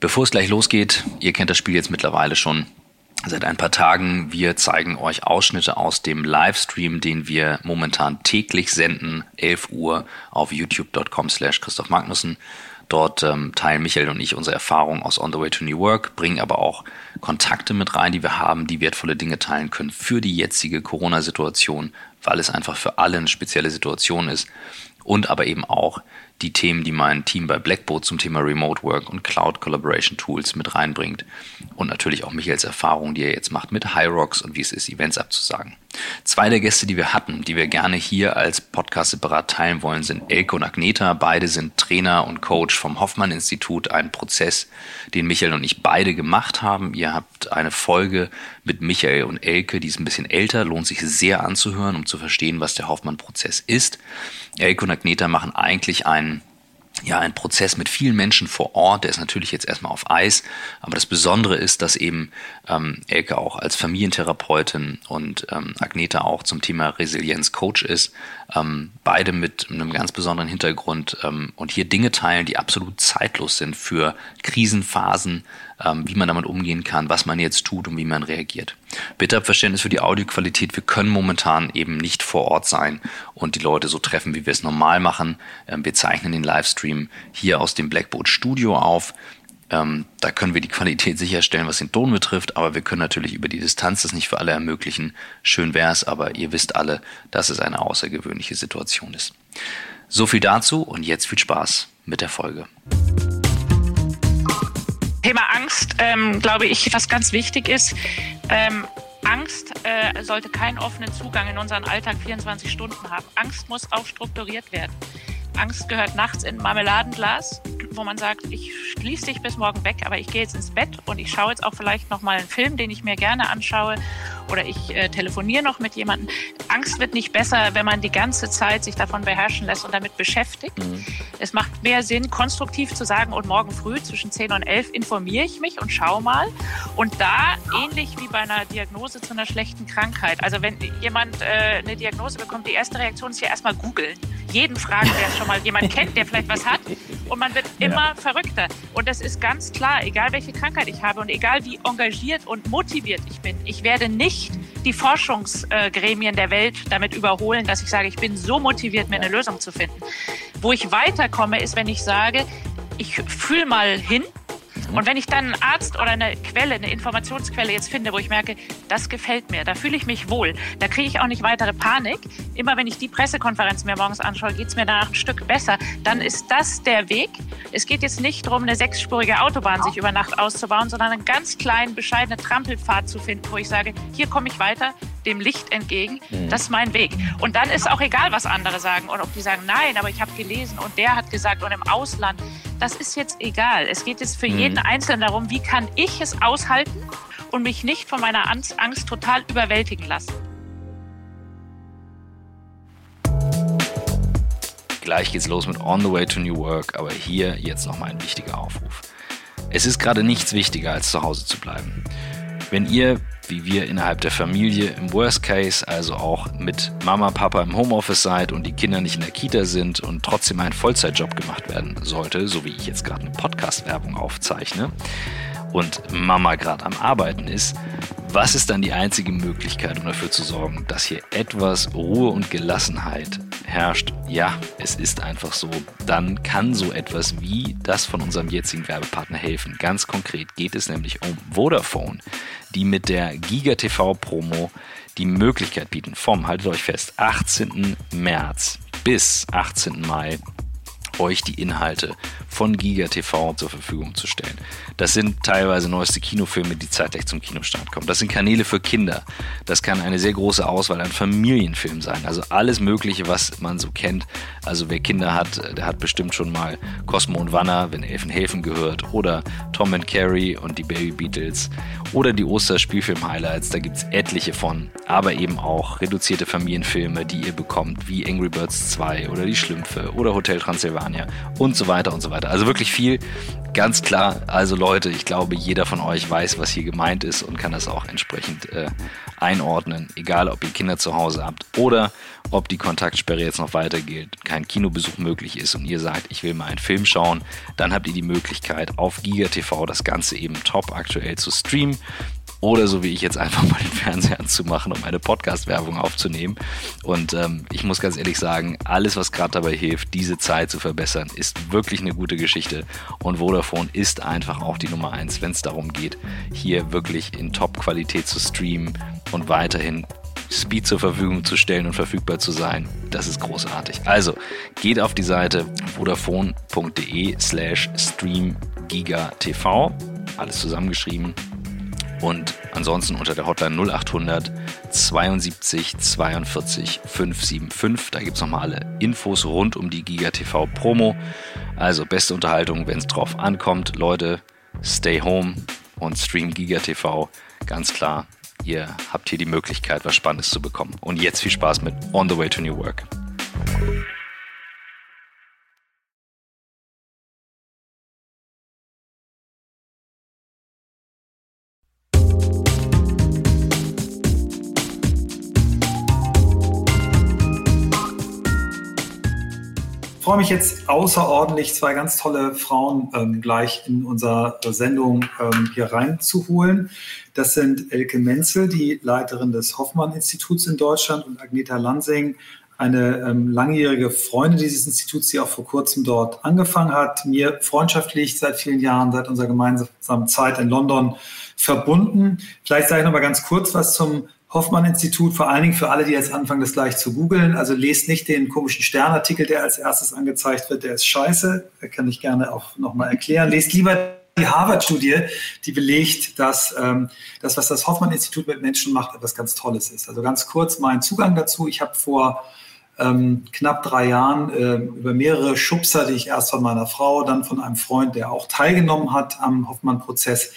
Bevor es gleich losgeht, ihr kennt das Spiel jetzt mittlerweile schon seit ein paar Tagen. Wir zeigen euch Ausschnitte aus dem Livestream, den wir momentan täglich senden, 11 Uhr auf youtube.com slash Christoph Magnussen. Dort ähm, teilen Michael und ich unsere Erfahrungen aus On the Way to New Work, bringen aber auch Kontakte mit rein, die wir haben, die wertvolle Dinge teilen können für die jetzige Corona-Situation, weil es einfach für alle eine spezielle Situation ist und aber eben auch die Themen, die mein Team bei Blackboard zum Thema Remote Work und Cloud Collaboration Tools mit reinbringt. Und natürlich auch Michaels Erfahrung, die er jetzt macht mit Hyrox und wie es ist, Events abzusagen. Zwei der Gäste, die wir hatten, die wir gerne hier als Podcast separat teilen wollen, sind Elke und Agneta. Beide sind Trainer und Coach vom Hoffmann Institut, ein Prozess, den Michael und ich beide gemacht haben. Ihr habt eine Folge mit Michael und Elke, die ist ein bisschen älter, lohnt sich sehr anzuhören, um zu verstehen, was der Hoffmann-Prozess ist. Elke und Agneta machen eigentlich einen ja, ein Prozess mit vielen Menschen vor Ort, der ist natürlich jetzt erstmal auf Eis, aber das Besondere ist, dass eben ähm, Elke auch als Familientherapeutin und ähm, Agneta auch zum Thema Resilienz Coach ist, ähm, beide mit einem ganz besonderen Hintergrund ähm, und hier Dinge teilen, die absolut zeitlos sind für Krisenphasen, ähm, wie man damit umgehen kann, was man jetzt tut und wie man reagiert. Bitte habt Verständnis für die Audioqualität. Wir können momentan eben nicht vor Ort sein und die Leute so treffen, wie wir es normal machen. Ähm, wir zeichnen den Livestream hier aus dem Blackboard Studio auf. Ähm, da können wir die Qualität sicherstellen, was den Ton betrifft, aber wir können natürlich über die Distanz das nicht für alle ermöglichen. Schön wär's, aber ihr wisst alle, dass es eine außergewöhnliche Situation ist. So viel dazu und jetzt viel Spaß mit der Folge. Thema Angst, ähm, glaube ich, was ganz wichtig ist. Ähm, Angst äh, sollte keinen offenen Zugang in unseren Alltag 24 Stunden haben. Angst muss auch strukturiert werden. Angst gehört nachts in ein Marmeladenglas, wo man sagt, ich schließe dich bis morgen weg, aber ich gehe jetzt ins Bett und ich schaue jetzt auch vielleicht noch mal einen Film, den ich mir gerne anschaue oder ich äh, telefoniere noch mit jemandem. Angst wird nicht besser, wenn man die ganze Zeit sich davon beherrschen lässt und damit beschäftigt. Mhm. Es macht mehr Sinn, konstruktiv zu sagen, und morgen früh zwischen 10 und 11 informiere ich mich und schaue mal. Und da, ähnlich wie bei einer Diagnose zu einer schlechten Krankheit, also wenn jemand äh, eine Diagnose bekommt, die erste Reaktion ist ja erstmal googeln. Jeden fragen, der schon mal jemand kennt, der vielleicht was hat. Und man wird immer ja. verrückter. Und das ist ganz klar, egal welche Krankheit ich habe und egal wie engagiert und motiviert ich bin, ich werde nicht nicht die Forschungsgremien der Welt damit überholen, dass ich sage, ich bin so motiviert, mir eine Lösung zu finden. Wo ich weiterkomme, ist, wenn ich sage, ich fühle mal hin. Und wenn ich dann einen Arzt oder eine Quelle, eine Informationsquelle jetzt finde, wo ich merke, das gefällt mir, da fühle ich mich wohl, da kriege ich auch nicht weitere Panik. Immer wenn ich die Pressekonferenz mir morgens anschaue, geht es mir danach ein Stück besser. Dann ist das der Weg. Es geht jetzt nicht darum, eine sechsspurige Autobahn sich über Nacht auszubauen, sondern einen ganz kleinen, bescheidenen Trampelpfad zu finden, wo ich sage, hier komme ich weiter, dem Licht entgegen. Mhm. Das ist mein Weg. Und dann ist auch egal, was andere sagen und ob die sagen, nein, aber ich habe gelesen und der hat gesagt und im Ausland. Das ist jetzt egal. Es geht jetzt für mhm. jeden Einzelnen darum, wie kann ich es aushalten und mich nicht von meiner Angst, Angst total überwältigen lassen. Gleich geht's los mit On the Way to New Work, aber hier jetzt nochmal ein wichtiger Aufruf. Es ist gerade nichts wichtiger, als zu Hause zu bleiben. Wenn ihr wie wir innerhalb der Familie im Worst Case, also auch mit Mama, Papa im Homeoffice seid und die Kinder nicht in der Kita sind und trotzdem ein Vollzeitjob gemacht werden sollte, so wie ich jetzt gerade eine Podcast-Werbung aufzeichne und Mama gerade am Arbeiten ist, was ist dann die einzige Möglichkeit, um dafür zu sorgen, dass hier etwas Ruhe und Gelassenheit herrscht? Ja, es ist einfach so. Dann kann so etwas wie das von unserem jetzigen Werbepartner helfen. Ganz konkret geht es nämlich um Vodafone, die mit der Giga TV Promo die Möglichkeit bieten, vom, haltet euch fest, 18. März bis 18. Mai euch die Inhalte von Giga TV zur Verfügung zu stellen. Das sind teilweise neueste Kinofilme, die zeitgleich zum Kinostart kommen. Das sind Kanäle für Kinder. Das kann eine sehr große Auswahl an Familienfilmen sein. Also alles Mögliche, was man so kennt. Also wer Kinder hat, der hat bestimmt schon mal Cosmo und Wanner, wenn Elfenhäfen gehört, oder Tom and Carrie und die Baby Beatles oder die Osterspielfilm-Highlights. Da gibt es etliche von. aber eben auch reduzierte Familienfilme, die ihr bekommt, wie Angry Birds 2 oder Die Schlümpfe oder Hotel Transylvania und so weiter und so weiter. Also wirklich viel. Ganz klar, also Leute, ich glaube, jeder von euch weiß, was hier gemeint ist und kann das auch entsprechend äh, einordnen. Egal, ob ihr Kinder zu Hause habt oder ob die Kontaktsperre jetzt noch weiter gilt, kein Kinobesuch möglich ist und ihr sagt, ich will mal einen Film schauen, dann habt ihr die Möglichkeit, auf GigaTV das Ganze eben top aktuell zu streamen. Oder so wie ich jetzt einfach mal den Fernseher anzumachen, um eine Podcast-Werbung aufzunehmen. Und ähm, ich muss ganz ehrlich sagen, alles, was gerade dabei hilft, diese Zeit zu verbessern, ist wirklich eine gute Geschichte. Und Vodafone ist einfach auch die Nummer eins, wenn es darum geht, hier wirklich in Top-Qualität zu streamen und weiterhin Speed zur Verfügung zu stellen und verfügbar zu sein. Das ist großartig. Also geht auf die Seite vodafone.de slash streamgigatv. Alles zusammengeschrieben und ansonsten unter der Hotline 0800 72 42 575. Da gibt es nochmal alle Infos rund um die GigaTV Promo. Also beste Unterhaltung, wenn es drauf ankommt. Leute, stay home und stream GigaTV. Ganz klar, ihr habt hier die Möglichkeit, was Spannendes zu bekommen. Und jetzt viel Spaß mit On the Way to New Work. Freue mich jetzt außerordentlich, zwei ganz tolle Frauen ähm, gleich in unserer Sendung ähm, hier reinzuholen. Das sind Elke Menzel, die Leiterin des Hoffmann-Instituts in Deutschland und Agneta Lansing, eine ähm, langjährige Freundin dieses Instituts, die auch vor kurzem dort angefangen hat, mir freundschaftlich seit vielen Jahren, seit unserer gemeinsamen Zeit in London verbunden. Vielleicht sage ich noch mal ganz kurz was zum Hoffmann-Institut, vor allen Dingen für alle, die jetzt anfangen, das gleich zu googeln. Also lest nicht den komischen Sternartikel, der als erstes angezeigt wird, der ist scheiße. Da kann ich gerne auch nochmal erklären. Lest lieber die Harvard-Studie, die belegt, dass ähm, das, was das Hoffmann-Institut mit Menschen macht, etwas ganz Tolles ist. Also ganz kurz mein Zugang dazu. Ich habe vor ähm, knapp drei Jahren äh, über mehrere Schubser, die ich erst von meiner Frau, dann von einem Freund, der auch teilgenommen hat am Hoffmann-Prozess,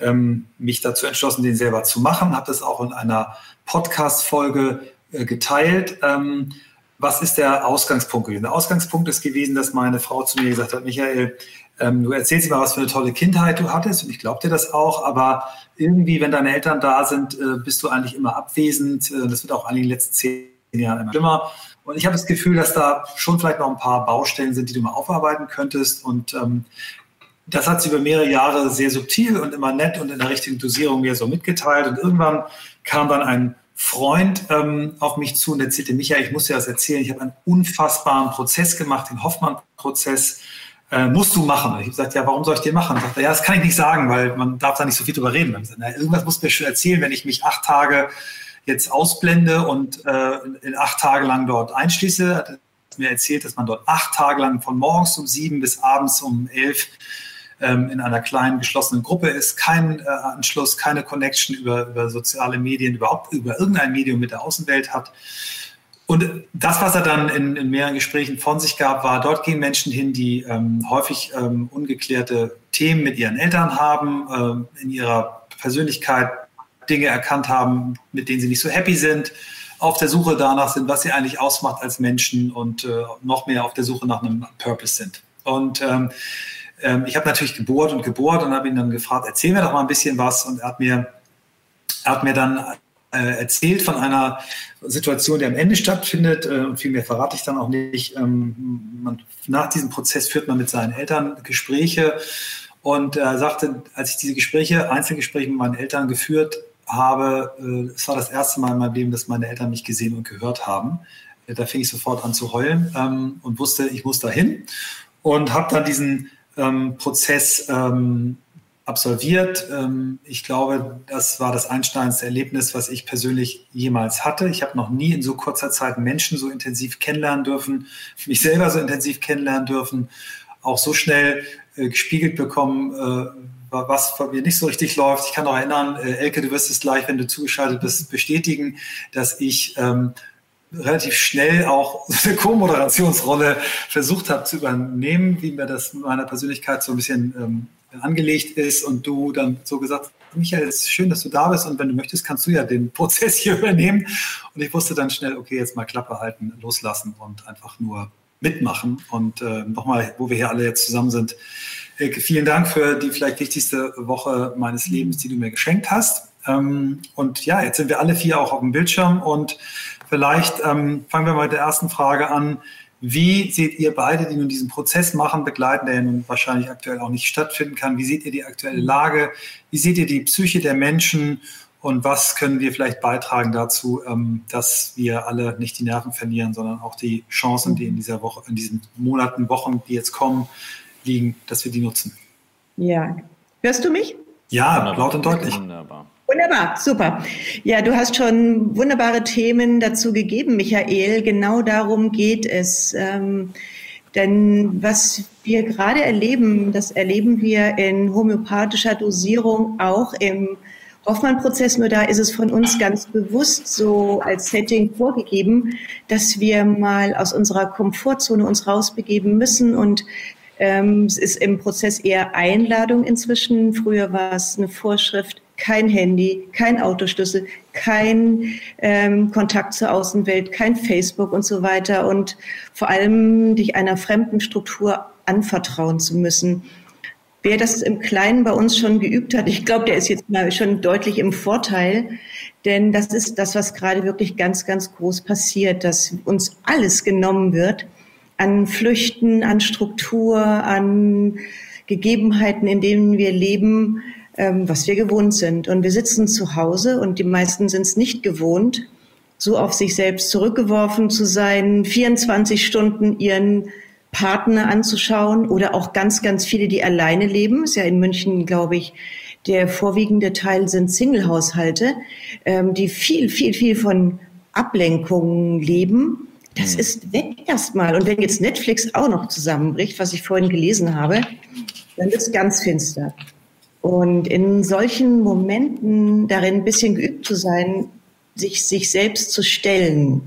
ähm, mich dazu entschlossen, den selber zu machen, habe das auch in einer Podcast-Folge äh, geteilt. Ähm, was ist der Ausgangspunkt gewesen? Der Ausgangspunkt ist gewesen, dass meine Frau zu mir gesagt hat, Michael, ähm, du erzählst mir, was für eine tolle Kindheit du hattest und ich glaube dir das auch, aber irgendwie, wenn deine Eltern da sind, äh, bist du eigentlich immer abwesend. Äh, das wird auch in den letzten zehn Jahren immer schlimmer. Und ich habe das Gefühl, dass da schon vielleicht noch ein paar Baustellen sind, die du mal aufarbeiten könntest. Und ähm, das hat sie über mehrere Jahre sehr subtil und immer nett und in der richtigen Dosierung mir so mitgeteilt. Und irgendwann kam dann ein Freund ähm, auf mich zu und erzählte, Michael, ich muss dir das erzählen, ich habe einen unfassbaren Prozess gemacht, den Hoffmann-Prozess. Äh, musst du machen. Und ich habe gesagt, ja, warum soll ich den machen? Und sagte, ja, das kann ich nicht sagen, weil man darf da nicht so viel drüber reden. Gesagt, na, irgendwas muss mir schon erzählen, wenn ich mich acht Tage jetzt ausblende und äh, in acht Tage lang dort einschließe. Hat mir erzählt, dass man dort acht Tage lang von morgens um sieben bis abends um elf ähm, in einer kleinen geschlossenen Gruppe ist, kein äh, Anschluss, keine Connection über, über soziale Medien, überhaupt über irgendein Medium mit der Außenwelt hat. Und das, was er dann in, in, mehreren Gesprächen von sich gab, war, dort gehen Menschen hin, die ähm, häufig ähm, ungeklärte Themen mit ihren Eltern haben, ähm, in ihrer Persönlichkeit Dinge erkannt haben, mit denen sie nicht so happy sind, auf der Suche danach sind, was sie eigentlich ausmacht als Menschen und äh, noch mehr auf der Suche nach einem Purpose sind. Und ähm, ähm, ich habe natürlich gebohrt und gebohrt und habe ihn dann gefragt, erzähl mir doch mal ein bisschen was. Und er hat mir, er hat mir dann äh, erzählt von einer Situation, die am Ende stattfindet. Äh, und viel mehr verrate ich dann auch nicht. Ähm, man, nach diesem Prozess führt man mit seinen Eltern Gespräche. Und er sagte, als ich diese Gespräche, Einzelgespräche mit meinen Eltern geführt habe, äh, es war das erste Mal in meinem Leben, dass meine Eltern mich gesehen und gehört haben. Äh, da fing ich sofort an zu heulen ähm, und wusste, ich muss dahin. Und habe dann diesen ähm, Prozess ähm, absolviert. Ähm, ich glaube, das war das einsteinste Erlebnis, was ich persönlich jemals hatte. Ich habe noch nie in so kurzer Zeit Menschen so intensiv kennenlernen dürfen, mich selber so intensiv kennenlernen dürfen, auch so schnell äh, gespiegelt bekommen, äh, was bei mir nicht so richtig läuft. Ich kann noch erinnern, äh, Elke, du wirst es gleich, wenn du zugeschaltet bist, bestätigen, dass ich ähm, relativ schnell auch eine Co-Moderationsrolle versucht habe zu übernehmen, wie mir das meiner Persönlichkeit so ein bisschen ähm, angelegt ist und du dann so gesagt Michael, es ist schön, dass du da bist und wenn du möchtest, kannst du ja den Prozess hier übernehmen. Und ich wusste dann schnell, okay, jetzt mal Klappe halten, loslassen und einfach nur mitmachen. Und äh, nochmal, wo wir hier alle jetzt zusammen sind, vielen Dank für die vielleicht wichtigste Woche meines Lebens, die du mir geschenkt hast. Ähm, und ja, jetzt sind wir alle vier auch auf dem Bildschirm und vielleicht ähm, fangen wir mal mit der ersten Frage an. Wie seht ihr beide, die nun diesen Prozess machen, begleiten, der ja nun wahrscheinlich aktuell auch nicht stattfinden kann? Wie seht ihr die aktuelle Lage? Wie seht ihr die Psyche der Menschen? Und was können wir vielleicht beitragen dazu, ähm, dass wir alle nicht die Nerven verlieren, sondern auch die Chancen, die in dieser Woche, in diesen Monaten, Wochen, die jetzt kommen, liegen, dass wir die nutzen? Ja. Hörst du mich? Ja, Wunderbar. laut und deutlich. Wunderbar. Wunderbar, super. Ja, du hast schon wunderbare Themen dazu gegeben, Michael. Genau darum geht es. Ähm, denn was wir gerade erleben, das erleben wir in homöopathischer Dosierung auch im Hoffmann-Prozess. Nur da ist es von uns ganz bewusst so als Setting vorgegeben, dass wir mal aus unserer Komfortzone uns rausbegeben müssen und ähm, es ist im Prozess eher Einladung inzwischen. Früher war es eine Vorschrift, kein Handy, kein Autoschlüssel, kein ähm, Kontakt zur Außenwelt, kein Facebook und so weiter und vor allem dich einer fremden Struktur anvertrauen zu müssen. Wer das im Kleinen bei uns schon geübt hat, ich glaube, der ist jetzt mal schon deutlich im Vorteil, denn das ist das, was gerade wirklich ganz, ganz groß passiert, dass uns alles genommen wird an Flüchten, an Struktur, an Gegebenheiten, in denen wir leben, ähm, was wir gewohnt sind. Und wir sitzen zu Hause und die meisten sind es nicht gewohnt, so auf sich selbst zurückgeworfen zu sein, 24 Stunden ihren Partner anzuschauen oder auch ganz, ganz viele, die alleine leben. Ist ja in München, glaube ich, der vorwiegende Teil sind Single-Haushalte, ähm, die viel, viel, viel von Ablenkungen leben. Das mhm. ist weg erstmal. Und wenn jetzt Netflix auch noch zusammenbricht, was ich vorhin gelesen habe, dann wird es ganz finster. Und in solchen Momenten darin ein bisschen geübt zu sein, sich, sich selbst zu stellen.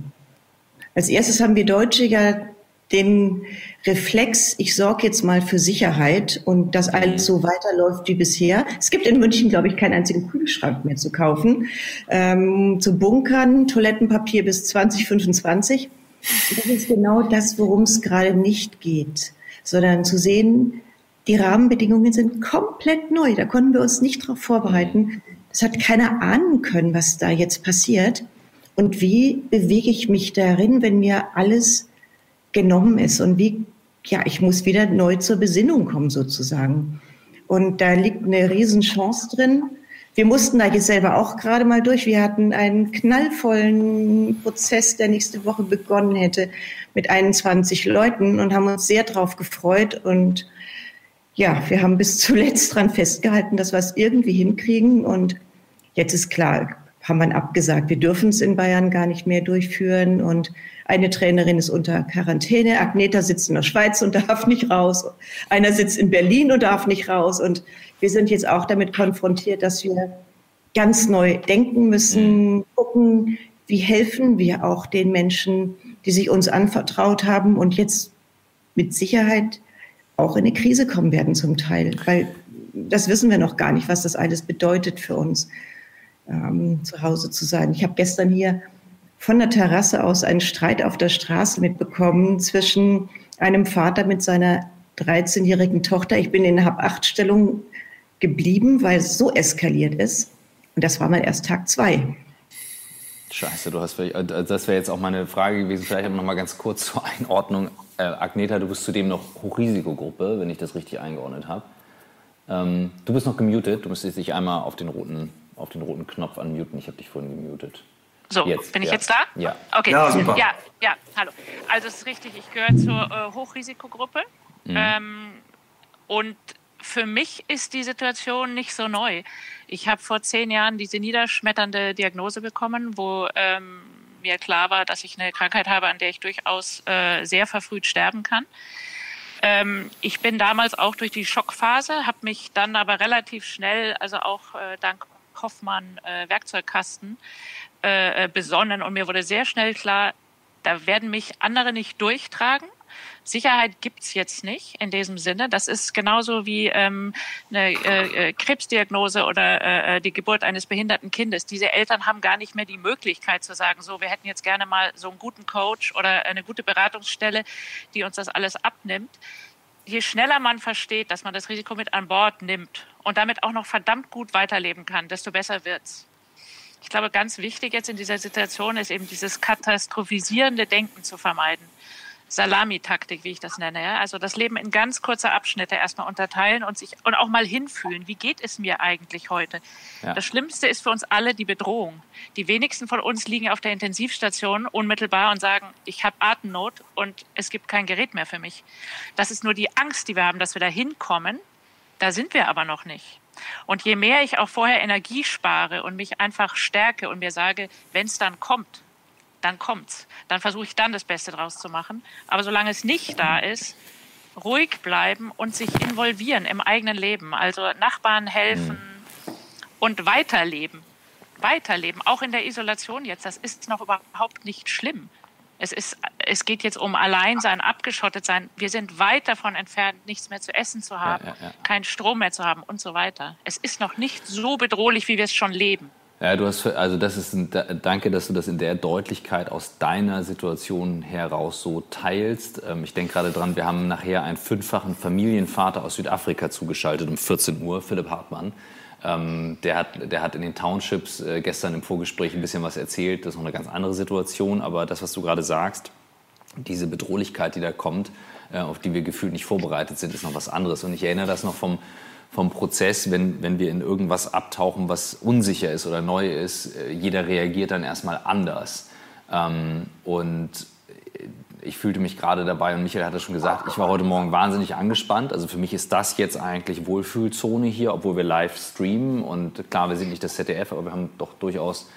Als erstes haben wir Deutsche ja den Reflex, ich sorge jetzt mal für Sicherheit und dass alles so weiterläuft wie bisher. Es gibt in München, glaube ich, keinen einzigen Kühlschrank mehr zu kaufen. Ähm, zu bunkern, Toilettenpapier bis 2025. Das ist genau das, worum es gerade nicht geht, sondern zu sehen, die Rahmenbedingungen sind komplett neu. Da konnten wir uns nicht darauf vorbereiten. Das hat keiner ahnen können, was da jetzt passiert. Und wie bewege ich mich darin, wenn mir alles genommen ist? Und wie, ja, ich muss wieder neu zur Besinnung kommen, sozusagen. Und da liegt eine Riesenchance drin. Wir mussten da jetzt selber auch gerade mal durch. Wir hatten einen knallvollen Prozess, der nächste Woche begonnen hätte, mit 21 Leuten und haben uns sehr drauf gefreut und ja, wir haben bis zuletzt dran festgehalten, dass wir es irgendwie hinkriegen. Und jetzt ist klar, haben wir abgesagt, wir dürfen es in Bayern gar nicht mehr durchführen. Und eine Trainerin ist unter Quarantäne. Agneta sitzt in der Schweiz und darf nicht raus. Einer sitzt in Berlin und darf nicht raus. Und wir sind jetzt auch damit konfrontiert, dass wir ganz neu denken müssen, gucken, wie helfen wir auch den Menschen, die sich uns anvertraut haben und jetzt mit Sicherheit auch in eine Krise kommen werden zum Teil, weil das wissen wir noch gar nicht, was das alles bedeutet für uns, ähm, zu Hause zu sein. Ich habe gestern hier von der Terrasse aus einen Streit auf der Straße mitbekommen zwischen einem Vater mit seiner 13-jährigen Tochter. Ich bin in Hab-Acht-Stellung geblieben, weil es so eskaliert ist. Und das war mal erst Tag zwei. Scheiße, du hast, äh, das wäre jetzt auch meine Frage gewesen, vielleicht noch mal ganz kurz zur Einordnung. Äh, Agneta, du bist zudem noch Hochrisikogruppe, wenn ich das richtig eingeordnet habe. Ähm, du bist noch gemutet, du müsstest dich einmal auf den roten, auf den roten Knopf unmuten. Ich habe dich vorhin gemutet. So, jetzt, bin ich ja. jetzt da? Ja. Okay. Ja, super. Ja, ja, hallo. Also es ist richtig, ich gehöre zur äh, Hochrisikogruppe. Mhm. Ähm, und für mich ist die Situation nicht so neu. Ich habe vor zehn Jahren diese niederschmetternde Diagnose bekommen, wo ähm, mir klar war, dass ich eine Krankheit habe, an der ich durchaus äh, sehr verfrüht sterben kann. Ähm, ich bin damals auch durch die Schockphase, habe mich dann aber relativ schnell, also auch äh, dank Hoffmann äh, Werkzeugkasten, äh, äh, besonnen und mir wurde sehr schnell klar, da werden mich andere nicht durchtragen, Sicherheit gibt's jetzt nicht in diesem Sinne. Das ist genauso wie ähm, eine äh, äh Krebsdiagnose oder äh, äh, die Geburt eines behinderten Kindes. Diese Eltern haben gar nicht mehr die Möglichkeit zu sagen, so, wir hätten jetzt gerne mal so einen guten Coach oder eine gute Beratungsstelle, die uns das alles abnimmt. Je schneller man versteht, dass man das Risiko mit an Bord nimmt und damit auch noch verdammt gut weiterleben kann, desto besser wird's. Ich glaube, ganz wichtig jetzt in dieser Situation ist eben dieses katastrophisierende Denken zu vermeiden. Salamitaktik, wie ich das nenne. Ja? Also das Leben in ganz kurze Abschnitte erstmal unterteilen und sich und auch mal hinfühlen. Wie geht es mir eigentlich heute? Ja. Das Schlimmste ist für uns alle die Bedrohung. Die wenigsten von uns liegen auf der Intensivstation unmittelbar und sagen, ich habe Atemnot und es gibt kein Gerät mehr für mich. Das ist nur die Angst, die wir haben, dass wir da hinkommen. Da sind wir aber noch nicht. Und je mehr ich auch vorher Energie spare und mich einfach stärke und mir sage, wenn es dann kommt, dann kommt's. Dann versuche ich dann das Beste draus zu machen. Aber solange es nicht da ist, ruhig bleiben und sich involvieren im eigenen Leben. Also Nachbarn helfen mhm. und weiterleben. Weiterleben, auch in der Isolation jetzt. Das ist noch überhaupt nicht schlimm. Es, ist, es geht jetzt um Alleinsein, abgeschottet sein. Wir sind weit davon entfernt, nichts mehr zu essen zu haben, ja, ja, ja. keinen Strom mehr zu haben und so weiter. Es ist noch nicht so bedrohlich, wie wir es schon leben. Ja, du hast, also das ist ein, danke, dass du das in der Deutlichkeit aus deiner Situation heraus so teilst. Ähm, ich denke gerade dran, wir haben nachher einen fünffachen Familienvater aus Südafrika zugeschaltet um 14 Uhr, Philipp Hartmann. Ähm, der, hat, der hat in den Townships äh, gestern im Vorgespräch ein bisschen was erzählt. Das ist noch eine ganz andere Situation. Aber das, was du gerade sagst, diese Bedrohlichkeit, die da kommt, äh, auf die wir gefühlt nicht vorbereitet sind, ist noch was anderes. Und ich erinnere das noch vom, vom Prozess, wenn, wenn wir in irgendwas abtauchen, was unsicher ist oder neu ist. Äh, jeder reagiert dann erstmal anders. Ähm, und ich fühlte mich gerade dabei und Michael hat das schon gesagt, ich war heute Morgen wahnsinnig angespannt. Also für mich ist das jetzt eigentlich Wohlfühlzone hier, obwohl wir live streamen. Und klar, wir sind nicht das ZDF, aber wir haben doch durchaus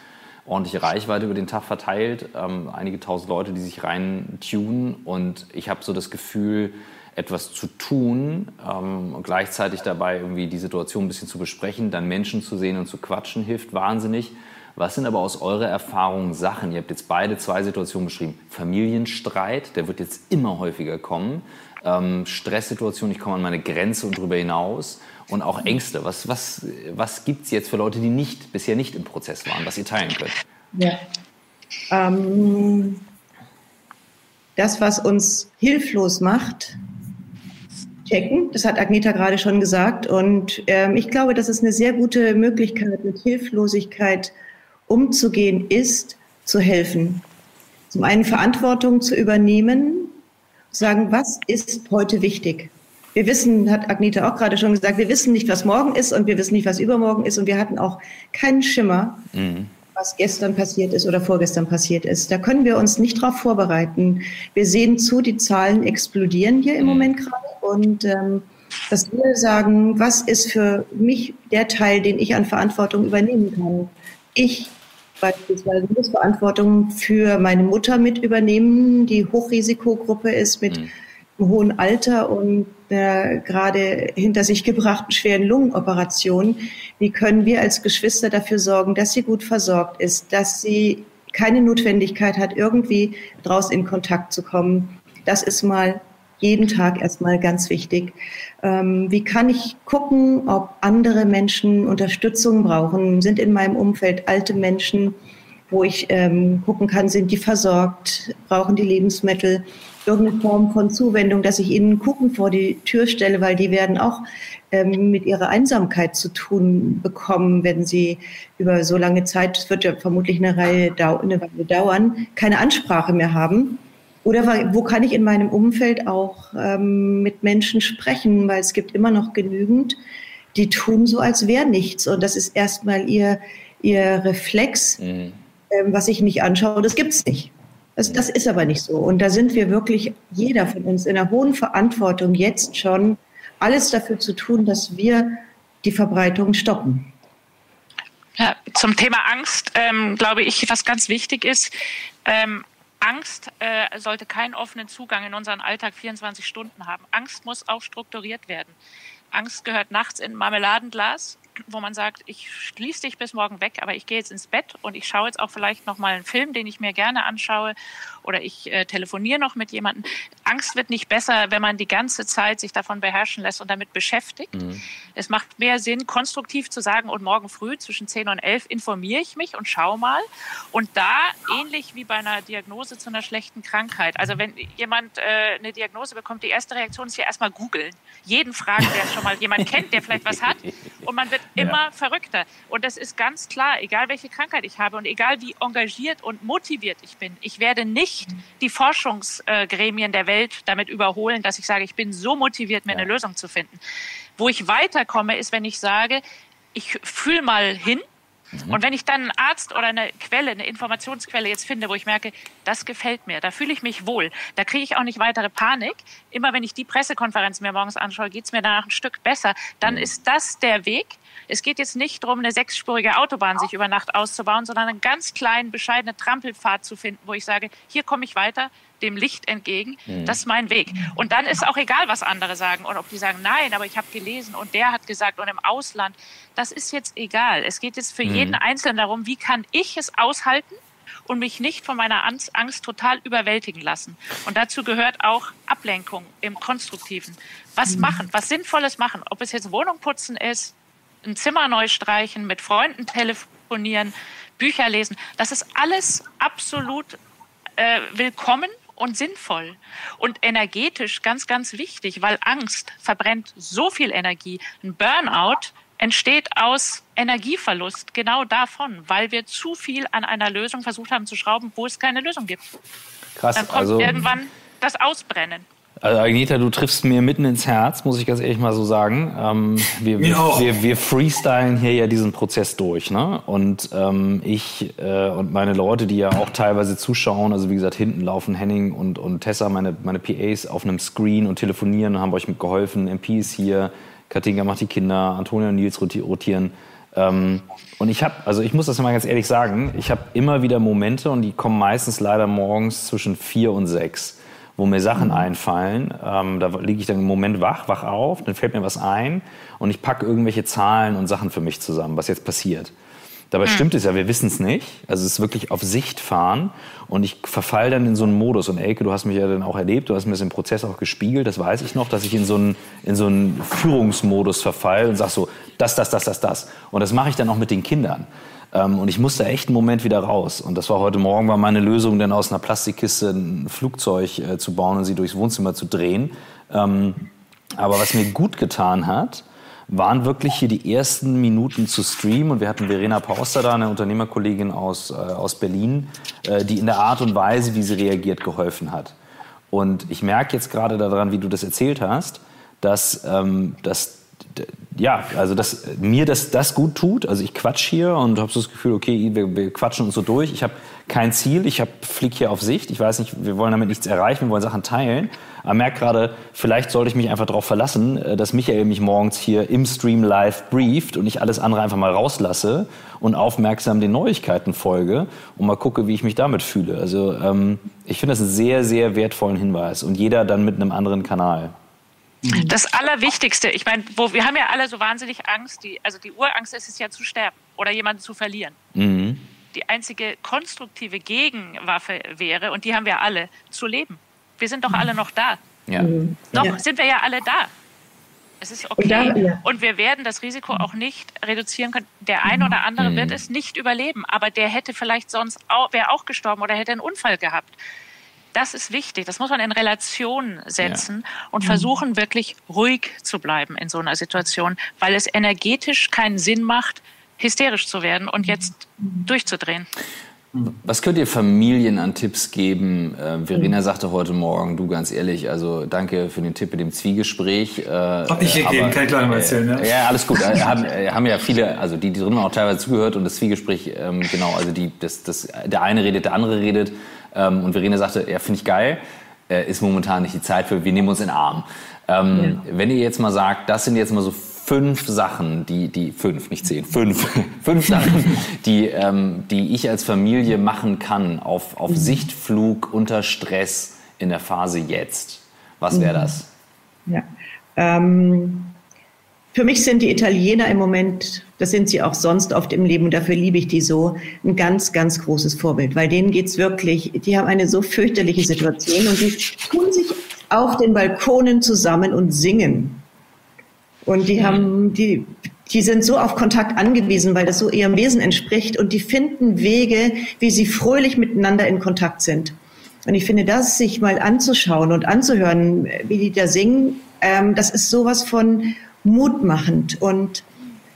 ordentliche Reichweite über den Tag verteilt. Ähm, einige tausend Leute, die sich rein tunen. Und ich habe so das Gefühl, etwas zu tun ähm, und gleichzeitig dabei irgendwie die Situation ein bisschen zu besprechen, dann Menschen zu sehen und zu quatschen, hilft wahnsinnig. Was sind aber aus eurer Erfahrung Sachen? Ihr habt jetzt beide zwei Situationen beschrieben. Familienstreit, der wird jetzt immer häufiger kommen. Ähm, Stresssituation, ich komme an meine Grenze und darüber hinaus. Und auch Ängste. Was, was, was gibt es jetzt für Leute, die nicht, bisher nicht im Prozess waren, was ihr teilen könnt? Ja. Ähm, das, was uns hilflos macht, checken. Das hat Agneta gerade schon gesagt. Und ähm, ich glaube, das ist eine sehr gute Möglichkeit, mit Hilflosigkeit umzugehen ist, zu helfen. Zum einen Verantwortung zu übernehmen, zu sagen, was ist heute wichtig? Wir wissen, hat Agneta auch gerade schon gesagt, wir wissen nicht, was morgen ist und wir wissen nicht, was übermorgen ist und wir hatten auch keinen Schimmer, mhm. was gestern passiert ist oder vorgestern passiert ist. Da können wir uns nicht darauf vorbereiten. Wir sehen zu, die Zahlen explodieren hier im mhm. Moment gerade und ähm, dass wir sagen, was ist für mich der Teil, den ich an Verantwortung übernehmen kann? Ich beispielsweise muss Verantwortung für meine Mutter mit übernehmen, die Hochrisikogruppe ist mit mhm. einem hohen Alter und äh, gerade hinter sich gebrachten schweren Lungenoperationen. Wie können wir als Geschwister dafür sorgen, dass sie gut versorgt ist, dass sie keine Notwendigkeit hat, irgendwie draus in Kontakt zu kommen? Das ist mal jeden Tag erstmal ganz wichtig. Ähm, wie kann ich gucken, ob andere Menschen Unterstützung brauchen? Sind in meinem Umfeld alte Menschen, wo ich ähm, gucken kann, sind die versorgt? Brauchen die Lebensmittel? Irgendeine Form von Zuwendung, dass ich ihnen Kuchen vor die Tür stelle, weil die werden auch ähm, mit ihrer Einsamkeit zu tun bekommen, wenn sie über so lange Zeit, es wird ja vermutlich eine Reihe eine Weile dauern, keine Ansprache mehr haben. Oder wo kann ich in meinem Umfeld auch ähm, mit Menschen sprechen, weil es gibt immer noch genügend, die tun so, als wäre nichts. Und das ist erstmal ihr, ihr Reflex, mhm. ähm, was ich nicht anschaue, das gibt's nicht. Das, das ist aber nicht so. Und da sind wir wirklich, jeder von uns, in einer hohen Verantwortung, jetzt schon alles dafür zu tun, dass wir die Verbreitung stoppen. Ja, zum Thema Angst ähm, glaube ich, was ganz wichtig ist, ähm, Angst äh, sollte keinen offenen Zugang in unseren Alltag 24 Stunden haben. Angst muss auch strukturiert werden. Angst gehört nachts in Marmeladenglas wo man sagt, ich schließe dich bis morgen weg, aber ich gehe jetzt ins Bett und ich schaue jetzt auch vielleicht noch mal einen Film, den ich mir gerne anschaue oder ich äh, telefoniere noch mit jemandem. Angst wird nicht besser, wenn man die ganze Zeit sich davon beherrschen lässt und damit beschäftigt. Mhm. Es macht mehr Sinn, konstruktiv zu sagen, und morgen früh zwischen 10 und 11 informiere ich mich und schaue mal. Und da, ähnlich wie bei einer Diagnose zu einer schlechten Krankheit, also wenn jemand äh, eine Diagnose bekommt, die erste Reaktion ist ja erstmal googeln. Jeden fragen, der schon mal jemand kennt, der vielleicht was hat. Und man wird immer ja. verrückter. Und das ist ganz klar, egal welche Krankheit ich habe und egal wie engagiert und motiviert ich bin, ich werde nicht die Forschungsgremien der Welt damit überholen, dass ich sage, ich bin so motiviert, mir ja. eine Lösung zu finden. Wo ich weiterkomme, ist, wenn ich sage, ich fühle mal hin, Mhm. Und wenn ich dann einen Arzt oder eine Quelle, eine Informationsquelle jetzt finde, wo ich merke, das gefällt mir, da fühle ich mich wohl, da kriege ich auch nicht weitere Panik. Immer wenn ich die Pressekonferenz mir morgens anschaue, geht es mir danach ein Stück besser. Dann mhm. ist das der Weg. Es geht jetzt nicht darum, eine sechsspurige Autobahn sich über Nacht auszubauen, sondern einen ganz kleinen, bescheidenen Trampelpfad zu finden, wo ich sage, hier komme ich weiter, dem Licht entgegen. Mhm. Das ist mein Weg. Und dann ist auch egal, was andere sagen und ob die sagen, nein, aber ich habe gelesen und der hat gesagt und im Ausland. Das ist jetzt egal. Es geht jetzt für mhm. jeden Einzelnen darum, wie kann ich es aushalten und mich nicht von meiner Angst, Angst total überwältigen lassen. Und dazu gehört auch Ablenkung im Konstruktiven. Was mhm. machen, was Sinnvolles machen, ob es jetzt Wohnung putzen ist, ein Zimmer neu streichen, mit Freunden telefonieren, Bücher lesen. Das ist alles absolut äh, willkommen und sinnvoll und energetisch ganz, ganz wichtig, weil Angst verbrennt so viel Energie. Ein Burnout entsteht aus Energieverlust genau davon, weil wir zu viel an einer Lösung versucht haben zu schrauben, wo es keine Lösung gibt. Krass. Dann kommt also, irgendwann das Ausbrennen. Also Agneta, du triffst mir mitten ins Herz, muss ich ganz ehrlich mal so sagen. Ähm, wir, auch. Wir, wir freestylen hier ja diesen Prozess durch. Ne? Und ähm, ich äh, und meine Leute, die ja auch teilweise zuschauen, also wie gesagt, hinten laufen Henning und, und Tessa, meine, meine PAs, auf einem Screen und telefonieren und haben euch geholfen. MP ist hier, Katinka macht die Kinder, Antonia und Nils rotieren. Ähm, und ich habe, also ich muss das mal ganz ehrlich sagen, ich habe immer wieder Momente und die kommen meistens leider morgens zwischen vier und sechs wo mir Sachen mhm. einfallen. Ähm, da liege ich dann im Moment wach, wach auf, dann fällt mir was ein und ich packe irgendwelche Zahlen und Sachen für mich zusammen, was jetzt passiert. Dabei mhm. stimmt es ja, wir wissen es nicht. Also es ist wirklich auf Sicht fahren und ich verfall dann in so einen Modus. Und Elke, du hast mich ja dann auch erlebt, du hast mir das im Prozess auch gespiegelt, das weiß ich noch, dass ich in so einen, in so einen Führungsmodus verfall und sag so, das, das, das, das, das. Und das mache ich dann auch mit den Kindern. Ähm, und ich musste echt einen Moment wieder raus. Und das war heute Morgen war meine Lösung, dann aus einer Plastikkiste ein Flugzeug äh, zu bauen und sie durchs Wohnzimmer zu drehen. Ähm, aber was mir gut getan hat, waren wirklich hier die ersten Minuten zu streamen. Und wir hatten Verena Pauster da, eine Unternehmerkollegin aus, äh, aus Berlin, äh, die in der Art und Weise, wie sie reagiert, geholfen hat. Und ich merke jetzt gerade daran, wie du das erzählt hast, dass, ähm, dass ja, also dass mir das, das gut tut. Also ich quatsch hier und habe so das Gefühl, okay, wir, wir quatschen uns so durch. Ich habe kein Ziel, ich fliege hier auf Sicht. Ich weiß nicht, wir wollen damit nichts erreichen, wir wollen Sachen teilen. Aber merke gerade, vielleicht sollte ich mich einfach darauf verlassen, äh, dass Michael mich morgens hier im Stream live brieft und ich alles andere einfach mal rauslasse und aufmerksam den Neuigkeiten folge und mal gucke, wie ich mich damit fühle. Also ähm, ich finde das einen sehr, sehr wertvollen Hinweis und jeder dann mit einem anderen Kanal. Mhm. Das Allerwichtigste, ich meine, wir haben ja alle so wahnsinnig Angst, die, also die Urangst ist es ja zu sterben oder jemanden zu verlieren. Mhm. Die einzige konstruktive Gegenwaffe wäre, und die haben wir alle, zu leben. Wir sind doch alle noch da. Ja. Mhm. Noch ja. sind wir ja alle da. Es ist okay. Und, da, ja. und, wir werden das Risiko auch nicht reduzieren können. Der eine oder andere mhm. wird es nicht überleben, aber der hätte vielleicht sonst auch, wäre auch gestorben oder hätte einen Unfall gehabt. Das ist wichtig. Das muss man in Relation setzen ja. und versuchen, wirklich ruhig zu bleiben in so einer Situation, weil es energetisch keinen Sinn macht, hysterisch zu werden und jetzt durchzudrehen. Was könnt ihr Familien an Tipps geben? Äh, Verena sagte heute Morgen, du ganz ehrlich, also danke für den Tipp mit dem Zwiegespräch. Äh, Hab ich gegeben, kann ich gleich mal erzählen. Ja, ja alles gut. Äh, haben, äh, haben ja viele, also die, die drin auch teilweise zugehört und das Zwiegespräch, ähm, genau, also die, das, das, der eine redet, der andere redet. Ähm, und Verena sagte, ja, finde ich geil, äh, ist momentan nicht die Zeit für, wir nehmen uns in den Arm. Ähm, ja. Wenn ihr jetzt mal sagt, das sind jetzt mal so fünf Sachen, die, die fünf, nicht zehn, fünf, fünf Sachen, die, ähm, die ich als Familie machen kann auf, auf mhm. Sichtflug unter Stress in der Phase jetzt. Was wäre das? Ja. Ähm, für mich sind die Italiener im Moment, das sind sie auch sonst oft im Leben und dafür liebe ich die so, ein ganz, ganz großes Vorbild, weil denen geht's wirklich, die haben eine so fürchterliche Situation und die tun sich auf den Balkonen zusammen und singen. Und die haben, die, die sind so auf Kontakt angewiesen, weil das so ihrem Wesen entspricht und die finden Wege, wie sie fröhlich miteinander in Kontakt sind. Und ich finde, das sich mal anzuschauen und anzuhören, wie die da singen, ähm, das ist sowas von mutmachend und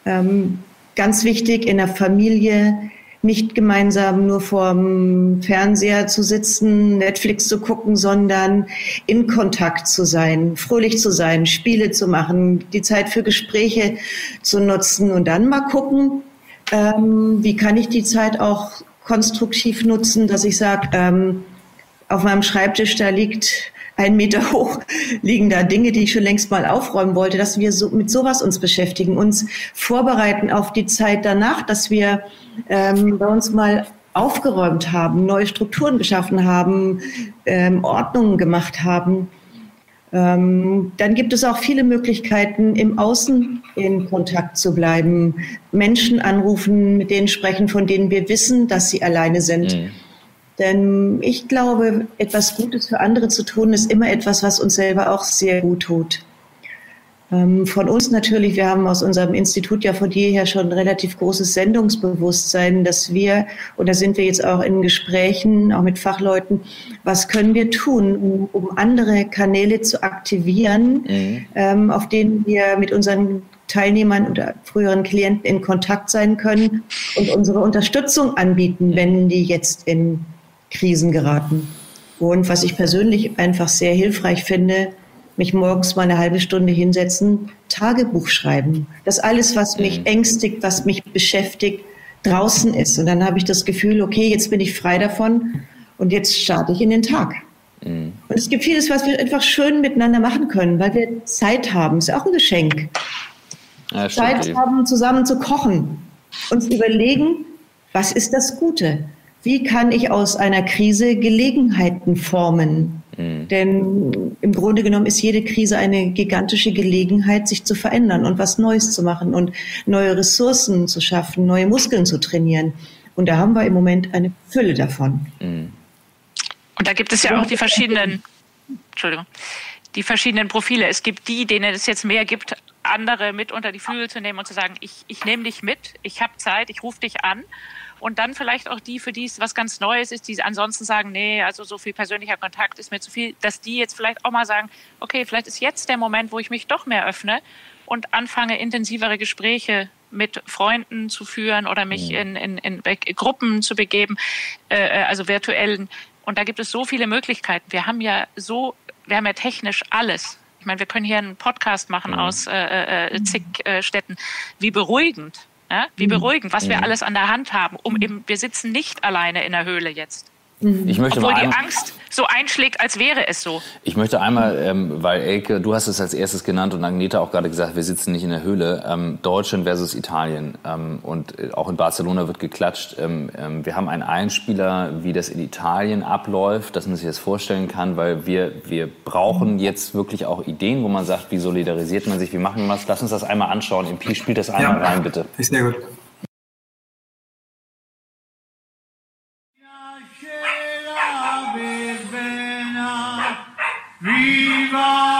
ähm, ganz wichtig in der Familie nicht gemeinsam nur vorm Fernseher zu sitzen, Netflix zu gucken, sondern in Kontakt zu sein, fröhlich zu sein, Spiele zu machen, die Zeit für Gespräche zu nutzen und dann mal gucken, ähm, wie kann ich die Zeit auch konstruktiv nutzen, dass ich sage, ähm, auf meinem Schreibtisch da liegt einen Meter hoch liegen da Dinge, die ich schon längst mal aufräumen wollte, dass wir so, mit sowas uns beschäftigen, uns vorbereiten auf die Zeit danach, dass wir ähm, bei uns mal aufgeräumt haben, neue Strukturen geschaffen haben, ähm, Ordnungen gemacht haben. Ähm, dann gibt es auch viele Möglichkeiten, im Außen in Kontakt zu bleiben, Menschen anrufen, mit denen sprechen, von denen wir wissen, dass sie alleine sind. Mhm denn ich glaube, etwas Gutes für andere zu tun, ist immer etwas, was uns selber auch sehr gut tut. Ähm, von uns natürlich, wir haben aus unserem Institut ja von jeher schon relativ großes Sendungsbewusstsein, dass wir, und da sind wir jetzt auch in Gesprächen, auch mit Fachleuten, was können wir tun, um, um andere Kanäle zu aktivieren, mhm. ähm, auf denen wir mit unseren Teilnehmern oder früheren Klienten in Kontakt sein können und unsere Unterstützung anbieten, wenn die jetzt in Krisen geraten. Und was ich persönlich einfach sehr hilfreich finde, mich morgens mal eine halbe Stunde hinsetzen, Tagebuch schreiben. Das alles, was mich mhm. ängstigt, was mich beschäftigt, draußen ist. Und dann habe ich das Gefühl, okay, jetzt bin ich frei davon und jetzt starte ich in den Tag. Mhm. Und es gibt vieles, was wir einfach schön miteinander machen können, weil wir Zeit haben. Ist auch ein Geschenk. Ja, Zeit haben, zusammen zu kochen. Uns überlegen, was ist das Gute? Wie kann ich aus einer Krise Gelegenheiten formen? Mhm. Denn im Grunde genommen ist jede Krise eine gigantische Gelegenheit, sich zu verändern und was Neues zu machen und neue Ressourcen zu schaffen, neue Muskeln zu trainieren. Und da haben wir im Moment eine Fülle davon. Mhm. Und da gibt es ja auch die verschiedenen, Entschuldigung, die verschiedenen Profile. Es gibt die, denen es jetzt mehr gibt, andere mit unter die Flügel zu nehmen und zu sagen, ich, ich nehme dich mit, ich habe Zeit, ich rufe dich an und dann vielleicht auch die, für die es was ganz Neues ist, die ansonsten sagen, nee, also so viel persönlicher Kontakt ist mir zu viel, dass die jetzt vielleicht auch mal sagen, okay, vielleicht ist jetzt der Moment, wo ich mich doch mehr öffne und anfange, intensivere Gespräche mit Freunden zu führen oder mich mhm. in, in, in Gruppen zu begeben, äh, äh, also virtuellen. Und da gibt es so viele Möglichkeiten. Wir haben ja so, wir haben ja technisch alles. Ich meine, wir können hier einen Podcast machen mhm. aus äh, äh, zig äh, Städten. Wie beruhigend ja? Wie mhm. beruhigend, was wir mhm. alles an der Hand haben. Um eben, wir sitzen nicht alleine in der Höhle jetzt. Mhm. Ich möchte Obwohl die Angst so einschlägt, als wäre es so. Ich möchte einmal, ähm, weil Elke, du hast es als erstes genannt und Agneta auch gerade gesagt, wir sitzen nicht in der Höhle. Ähm, Deutschland versus Italien. Ähm, und äh, auch in Barcelona wird geklatscht. Ähm, ähm, wir haben einen Einspieler, wie das in Italien abläuft, dass man sich das vorstellen kann, weil wir, wir brauchen jetzt wirklich auch Ideen, wo man sagt, wie solidarisiert man sich, wie machen wir das. Lass uns das einmal anschauen. Impi, spielt das einmal ja, rein, bitte. Ist sehr gut. Viva!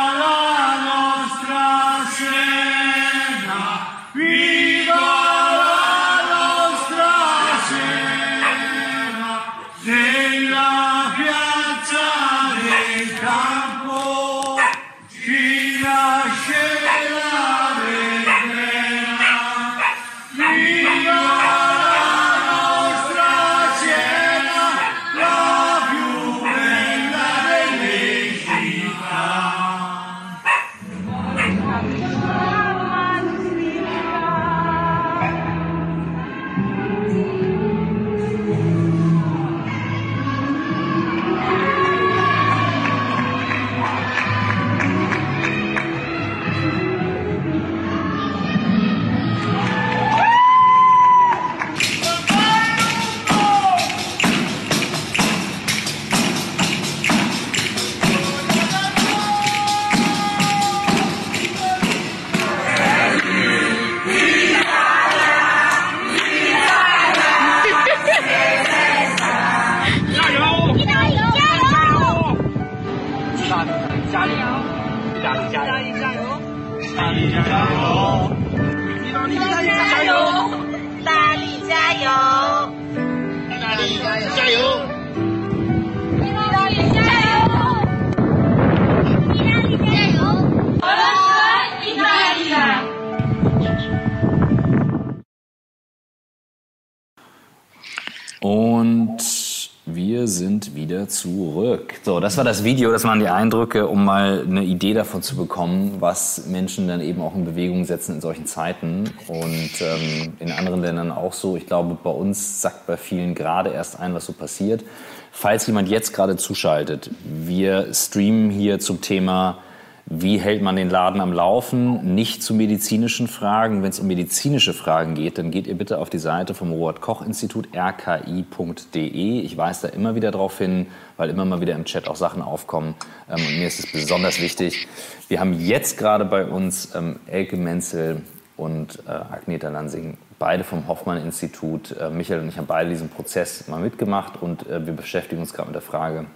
Wir sind wieder zurück. So, das war das Video, das waren die Eindrücke, um mal eine Idee davon zu bekommen, was Menschen dann eben auch in Bewegung setzen in solchen Zeiten. Und ähm, in anderen Ländern auch so. Ich glaube, bei uns sagt bei vielen gerade erst ein, was so passiert. Falls jemand jetzt gerade zuschaltet, wir streamen hier zum Thema wie hält man den Laden am Laufen? Nicht zu medizinischen Fragen. Wenn es um medizinische Fragen geht, dann geht ihr bitte auf die Seite vom Robert-Koch-Institut rki.de. Ich weise da immer wieder darauf hin, weil immer mal wieder im Chat auch Sachen aufkommen. Ähm, und mir ist es besonders wichtig. Wir haben jetzt gerade bei uns ähm, Elke Menzel und äh, Agneta Lansing, beide vom Hoffmann-Institut. Äh, Michael und ich haben beide diesen Prozess mal mitgemacht und äh, wir beschäftigen uns gerade mit der Frage,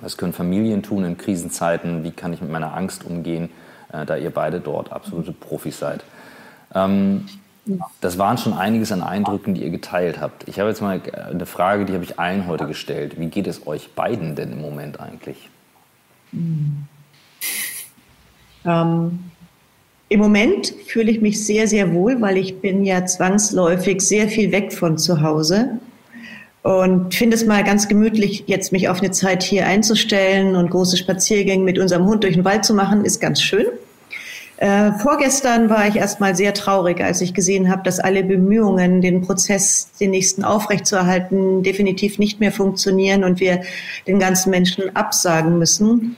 was können Familien tun in Krisenzeiten? Wie kann ich mit meiner Angst umgehen, äh, da ihr beide dort absolute Profis seid? Ähm, das waren schon einiges an Eindrücken, die ihr geteilt habt. Ich habe jetzt mal eine Frage, die habe ich allen heute gestellt. Wie geht es euch beiden denn im Moment eigentlich? Ähm, Im Moment fühle ich mich sehr, sehr wohl, weil ich bin ja zwangsläufig sehr viel weg von zu Hause und finde es mal ganz gemütlich, jetzt mich auf eine Zeit hier einzustellen und große Spaziergänge mit unserem Hund durch den Wald zu machen, ist ganz schön. Äh, vorgestern war ich erstmal sehr traurig, als ich gesehen habe, dass alle Bemühungen, den Prozess, den nächsten aufrechtzuerhalten, definitiv nicht mehr funktionieren und wir den ganzen Menschen absagen müssen.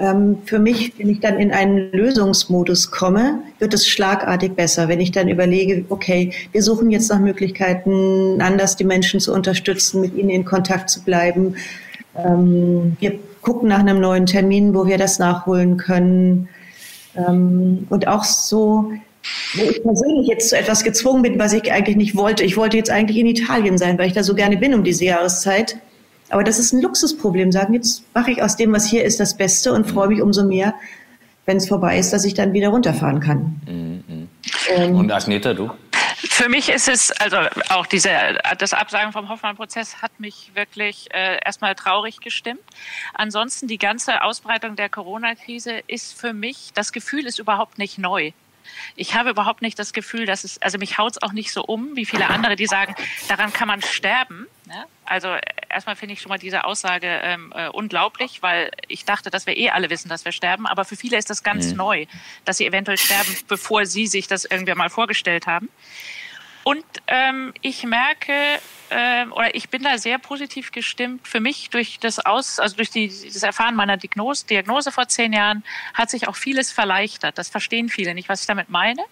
Ähm, für mich, wenn ich dann in einen Lösungsmodus komme, wird es schlagartig besser. Wenn ich dann überlege, okay, wir suchen jetzt nach Möglichkeiten, anders die Menschen zu unterstützen, mit ihnen in Kontakt zu bleiben. Ähm, wir gucken nach einem neuen Termin, wo wir das nachholen können. Ähm, und auch so, wo ich persönlich jetzt zu etwas gezwungen bin, was ich eigentlich nicht wollte. Ich wollte jetzt eigentlich in Italien sein, weil ich da so gerne bin um diese Jahreszeit. Aber das ist ein Luxusproblem. Sagen, jetzt mache ich aus dem, was hier ist, das Beste und freue mich umso mehr, wenn es vorbei ist, dass ich dann wieder runterfahren kann. Mhm. Und, und Agneta, du? Für mich ist es, also auch diese, das Absagen vom Hoffmann-Prozess hat mich wirklich äh, erstmal traurig gestimmt. Ansonsten die ganze Ausbreitung der Corona-Krise ist für mich, das Gefühl ist überhaupt nicht neu. Ich habe überhaupt nicht das Gefühl, dass es, also mich haut es auch nicht so um, wie viele andere, die sagen, daran kann man sterben. Ne? Also erstmal finde ich schon mal diese Aussage ähm, äh, unglaublich, weil ich dachte, dass wir eh alle wissen, dass wir sterben. Aber für viele ist das ganz mhm. neu, dass sie eventuell sterben, bevor sie sich das irgendwie mal vorgestellt haben. Und ähm, ich merke, äh, oder ich bin da sehr positiv gestimmt. Für mich durch das Aus, also durch die, das Erfahren meiner Diagnose, Diagnose vor zehn Jahren hat sich auch vieles verleichtert. Das verstehen viele nicht, was ich damit meine.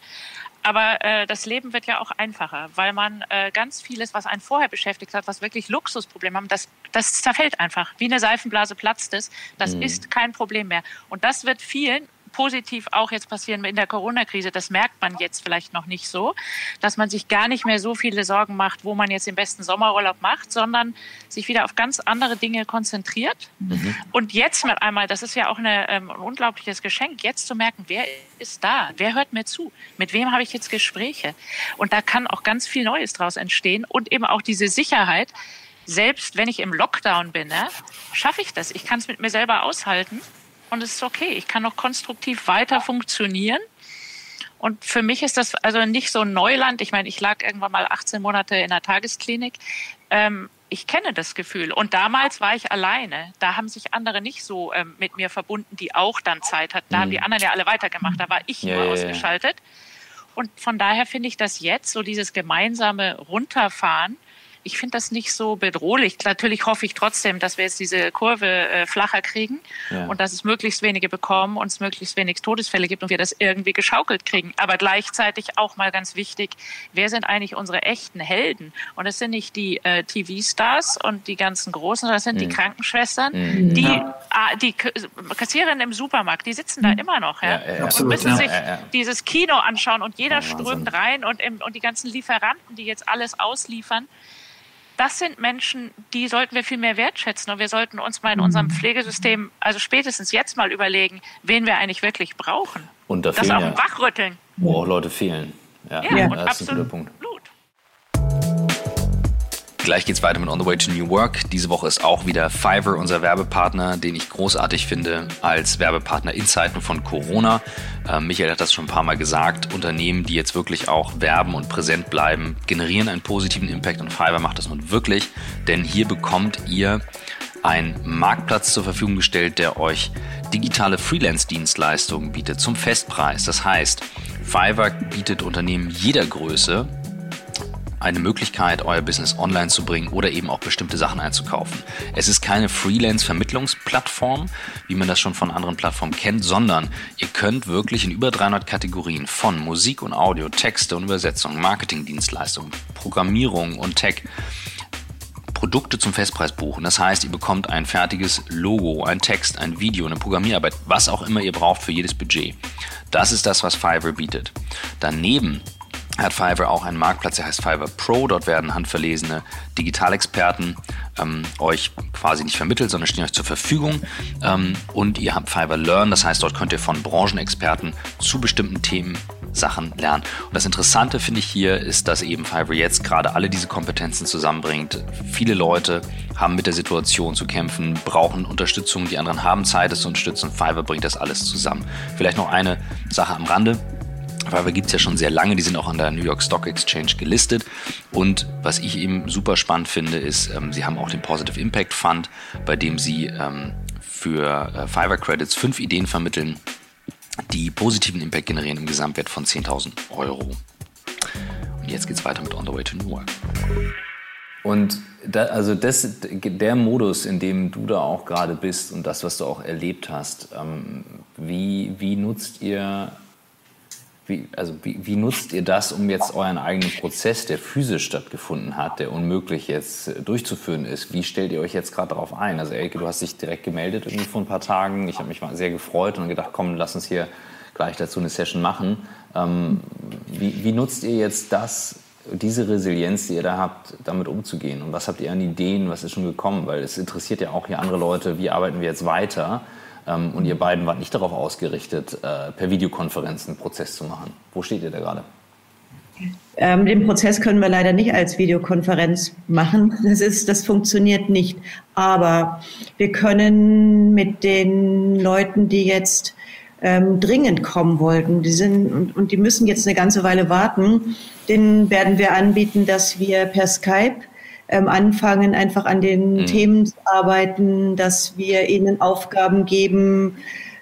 Aber äh, das Leben wird ja auch einfacher, weil man äh, ganz vieles, was einen vorher beschäftigt hat, was wirklich Luxusprobleme haben, das, das zerfällt einfach. Wie eine Seifenblase platzt es. Das mhm. ist kein Problem mehr. Und das wird vielen positiv auch jetzt passieren in der Corona-Krise. Das merkt man jetzt vielleicht noch nicht so, dass man sich gar nicht mehr so viele Sorgen macht, wo man jetzt den besten Sommerurlaub macht, sondern sich wieder auf ganz andere Dinge konzentriert. Mhm. Und jetzt mit einmal, das ist ja auch eine, ähm, ein unglaubliches Geschenk, jetzt zu merken, wer ist da? Wer hört mir zu? Mit wem habe ich jetzt Gespräche? Und da kann auch ganz viel Neues draus entstehen und eben auch diese Sicherheit, selbst wenn ich im Lockdown bin, ne, schaffe ich das. Ich kann es mit mir selber aushalten und es ist okay. Ich kann noch konstruktiv weiter funktionieren. Und für mich ist das also nicht so Neuland. Ich meine, ich lag irgendwann mal 18 Monate in der Tagesklinik. Ähm, ich kenne das Gefühl. Und damals war ich alleine. Da haben sich andere nicht so ähm, mit mir verbunden, die auch dann Zeit hatten. Da mhm. haben die anderen ja alle weitergemacht. Da war ich ja, nur ausgeschaltet. Und von daher finde ich das jetzt, so dieses gemeinsame Runterfahren, ich finde das nicht so bedrohlich. Natürlich hoffe ich trotzdem, dass wir jetzt diese Kurve äh, flacher kriegen ja. und dass es möglichst wenige bekommen und es möglichst wenig Todesfälle gibt und wir das irgendwie geschaukelt kriegen. Aber gleichzeitig auch mal ganz wichtig, wer sind eigentlich unsere echten Helden? Und es sind nicht die äh, TV-Stars und die ganzen Großen, sondern es sind mhm. die Krankenschwestern, mhm. die, ja. ah, die Kassiererinnen im Supermarkt, die sitzen da mhm. immer noch ja? ja und müssen sich dieses Kino anschauen und jeder strömt rein und, im, und die ganzen Lieferanten, die jetzt alles ausliefern das sind Menschen, die sollten wir viel mehr wertschätzen. Und wir sollten uns mal in unserem mhm. Pflegesystem, also spätestens jetzt mal überlegen, wen wir eigentlich wirklich brauchen. Und da das auch ja, Wachrütteln. Wo auch Leute fehlen. Ja, ja, ja. das ist ein guter Punkt. Gleich geht's weiter mit On the Way to New Work. Diese Woche ist auch wieder Fiverr unser Werbepartner, den ich großartig finde als Werbepartner in Zeiten von Corona. Äh, Michael hat das schon ein paar Mal gesagt. Unternehmen, die jetzt wirklich auch werben und präsent bleiben, generieren einen positiven Impact und Fiverr macht das nun wirklich, denn hier bekommt ihr einen Marktplatz zur Verfügung gestellt, der euch digitale Freelance-Dienstleistungen bietet zum Festpreis. Das heißt, Fiverr bietet Unternehmen jeder Größe eine Möglichkeit, euer Business online zu bringen oder eben auch bestimmte Sachen einzukaufen. Es ist keine Freelance-Vermittlungsplattform, wie man das schon von anderen Plattformen kennt, sondern ihr könnt wirklich in über 300 Kategorien von Musik und Audio, Texte und Übersetzung, Marketingdienstleistungen, Programmierung und Tech Produkte zum Festpreis buchen. Das heißt, ihr bekommt ein fertiges Logo, ein Text, ein Video, eine Programmierarbeit, was auch immer ihr braucht für jedes Budget. Das ist das, was Fiverr bietet. Daneben hat Fiverr auch einen Marktplatz, der heißt Fiverr Pro. Dort werden handverlesene Digitalexperten ähm, euch quasi nicht vermittelt, sondern stehen euch zur Verfügung. Ähm, und ihr habt Fiverr Learn, das heißt, dort könnt ihr von Branchenexperten zu bestimmten Themen Sachen lernen. Und das Interessante finde ich hier ist, dass eben Fiverr jetzt gerade alle diese Kompetenzen zusammenbringt. Viele Leute haben mit der Situation zu kämpfen, brauchen Unterstützung, die anderen haben Zeit, es zu unterstützen. Fiverr bringt das alles zusammen. Vielleicht noch eine Sache am Rande. Fiverr gibt es ja schon sehr lange, die sind auch an der New York Stock Exchange gelistet. Und was ich eben super spannend finde, ist, ähm, sie haben auch den Positive Impact Fund, bei dem sie ähm, für äh, Fiverr Credits fünf Ideen vermitteln, die positiven Impact generieren im Gesamtwert von 10.000 Euro. Und jetzt geht es weiter mit On the Way to New York. Und da, also das, der Modus, in dem du da auch gerade bist und das, was du auch erlebt hast, ähm, wie, wie nutzt ihr wie, also wie, wie, nutzt ihr das, um jetzt euren eigenen Prozess, der physisch stattgefunden hat, der unmöglich jetzt äh, durchzuführen ist? Wie stellt ihr euch jetzt gerade darauf ein? Also Elke, du hast dich direkt gemeldet irgendwie vor ein paar Tagen. Ich habe mich mal sehr gefreut und gedacht, komm, lass uns hier gleich dazu eine Session machen. Ähm, wie, wie nutzt ihr jetzt das, diese Resilienz, die ihr da habt, damit umzugehen? Und was habt ihr an Ideen? Was ist schon gekommen? Weil es interessiert ja auch hier andere Leute, wie arbeiten wir jetzt weiter? Ähm, und ihr beiden wart nicht darauf ausgerichtet, äh, per Videokonferenz einen Prozess zu machen. Wo steht ihr da gerade? Ähm, den Prozess können wir leider nicht als Videokonferenz machen. Das ist, das funktioniert nicht. Aber wir können mit den Leuten, die jetzt ähm, dringend kommen wollten, die sind und, und die müssen jetzt eine ganze Weile warten, denen werden wir anbieten, dass wir per Skype ähm, anfangen, einfach an den mhm. Themen zu arbeiten, dass wir ihnen Aufgaben geben,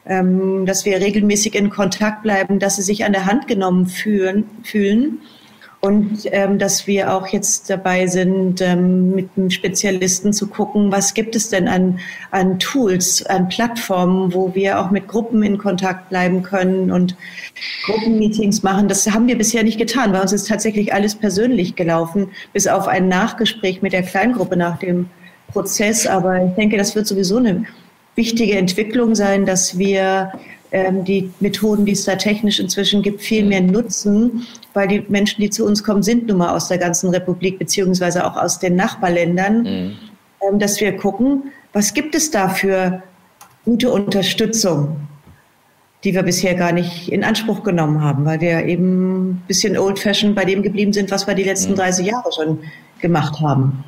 ähm, dass wir regelmäßig in Kontakt bleiben, dass sie sich an der Hand genommen fühlen, fühlen und ähm, dass wir auch jetzt dabei sind, ähm, mit einem Spezialisten zu gucken, was gibt es denn an, an Tools, an Plattformen, wo wir auch mit Gruppen in Kontakt bleiben können und Gruppenmeetings machen. Das haben wir bisher nicht getan. Bei uns ist tatsächlich alles persönlich gelaufen, bis auf ein Nachgespräch mit der Kleingruppe nach dem Prozess. Aber ich denke, das wird sowieso eine wichtige Entwicklung sein, dass wir ähm, die Methoden, die es da technisch inzwischen gibt, viel mehr nutzen, weil die Menschen, die zu uns kommen, sind nun mal aus der ganzen Republik beziehungsweise auch aus den Nachbarländern, mhm. Ähm, dass wir gucken, was gibt es da für gute Unterstützung, die wir bisher gar nicht in Anspruch genommen haben, weil wir eben ein bisschen old-fashioned bei dem geblieben sind, was wir die letzten mhm. 30 Jahre schon gemacht haben.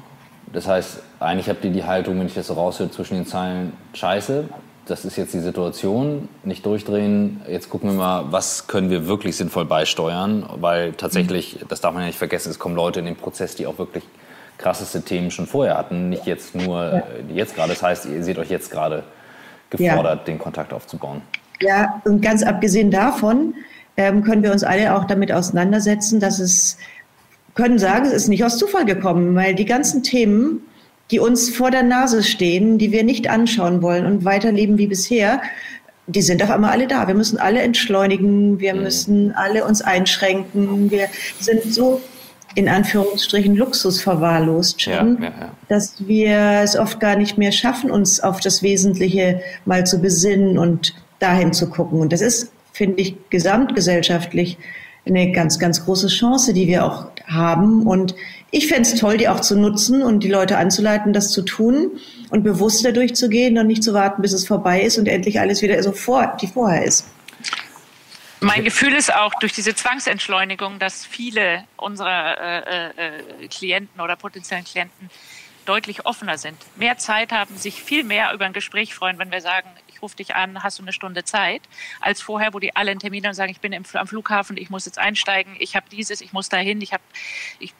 Das heißt, eigentlich habt ihr die Haltung, wenn ich das so raushöre, zwischen den Zeilen, scheiße, das ist jetzt die Situation, nicht durchdrehen. Jetzt gucken wir mal, was können wir wirklich sinnvoll beisteuern, weil tatsächlich, das darf man ja nicht vergessen, es kommen Leute in den Prozess, die auch wirklich krasseste Themen schon vorher hatten, nicht jetzt nur ja. jetzt gerade. Das heißt, ihr seht euch jetzt gerade gefordert, ja. den Kontakt aufzubauen. Ja, und ganz abgesehen davon ähm, können wir uns alle auch damit auseinandersetzen, dass es, können sagen, es ist nicht aus Zufall gekommen, weil die ganzen Themen, die uns vor der Nase stehen, die wir nicht anschauen wollen und weiterleben wie bisher, die sind auf einmal alle da. Wir müssen alle entschleunigen, wir mhm. müssen alle uns einschränken. Wir sind so in Anführungsstrichen Luxus verwahrlost schon, ja, ja, ja. dass wir es oft gar nicht mehr schaffen, uns auf das Wesentliche mal zu besinnen und dahin zu gucken. Und das ist, finde ich, gesamtgesellschaftlich eine ganz, ganz große Chance, die wir auch haben. Und ich fände es toll, die auch zu nutzen und die Leute anzuleiten, das zu tun und bewusster durchzugehen und nicht zu warten, bis es vorbei ist und endlich alles wieder so vor, wie vorher ist. Mein Gefühl ist auch durch diese Zwangsentschleunigung, dass viele unserer äh, äh, Klienten oder potenziellen Klienten deutlich offener sind, mehr Zeit haben, sich viel mehr über ein Gespräch freuen, wenn wir sagen, ich rufe dich an, hast du eine Stunde Zeit, als vorher, wo die alle einen Termin haben und sagen, ich bin im, am Flughafen, ich muss jetzt einsteigen, ich habe dieses, ich muss dahin, ich habe, ich,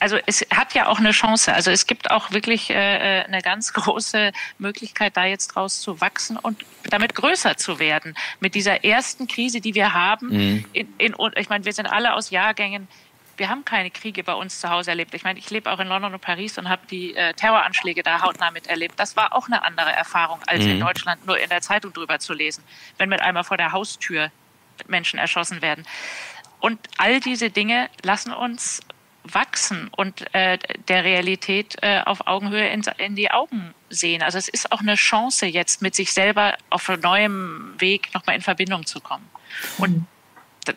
also es hat ja auch eine Chance. Also es gibt auch wirklich äh, äh, eine ganz große Möglichkeit, da jetzt draus zu wachsen und damit größer zu werden. Mit dieser ersten Krise, die wir haben. Mhm. In, in, ich meine, wir sind alle aus Jahrgängen. Wir haben keine Kriege bei uns zu Hause erlebt. Ich meine, ich lebe auch in London und Paris und habe die äh, Terroranschläge da hautnah miterlebt. Das war auch eine andere Erfahrung, als mhm. in Deutschland nur in der Zeitung drüber zu lesen, wenn mit einmal vor der Haustür Menschen erschossen werden. Und all diese Dinge lassen uns wachsen und äh, der Realität äh, auf Augenhöhe in, in, die Augen sehen. Also es ist auch eine Chance, jetzt mit sich selber auf neuem Weg nochmal in Verbindung zu kommen. Und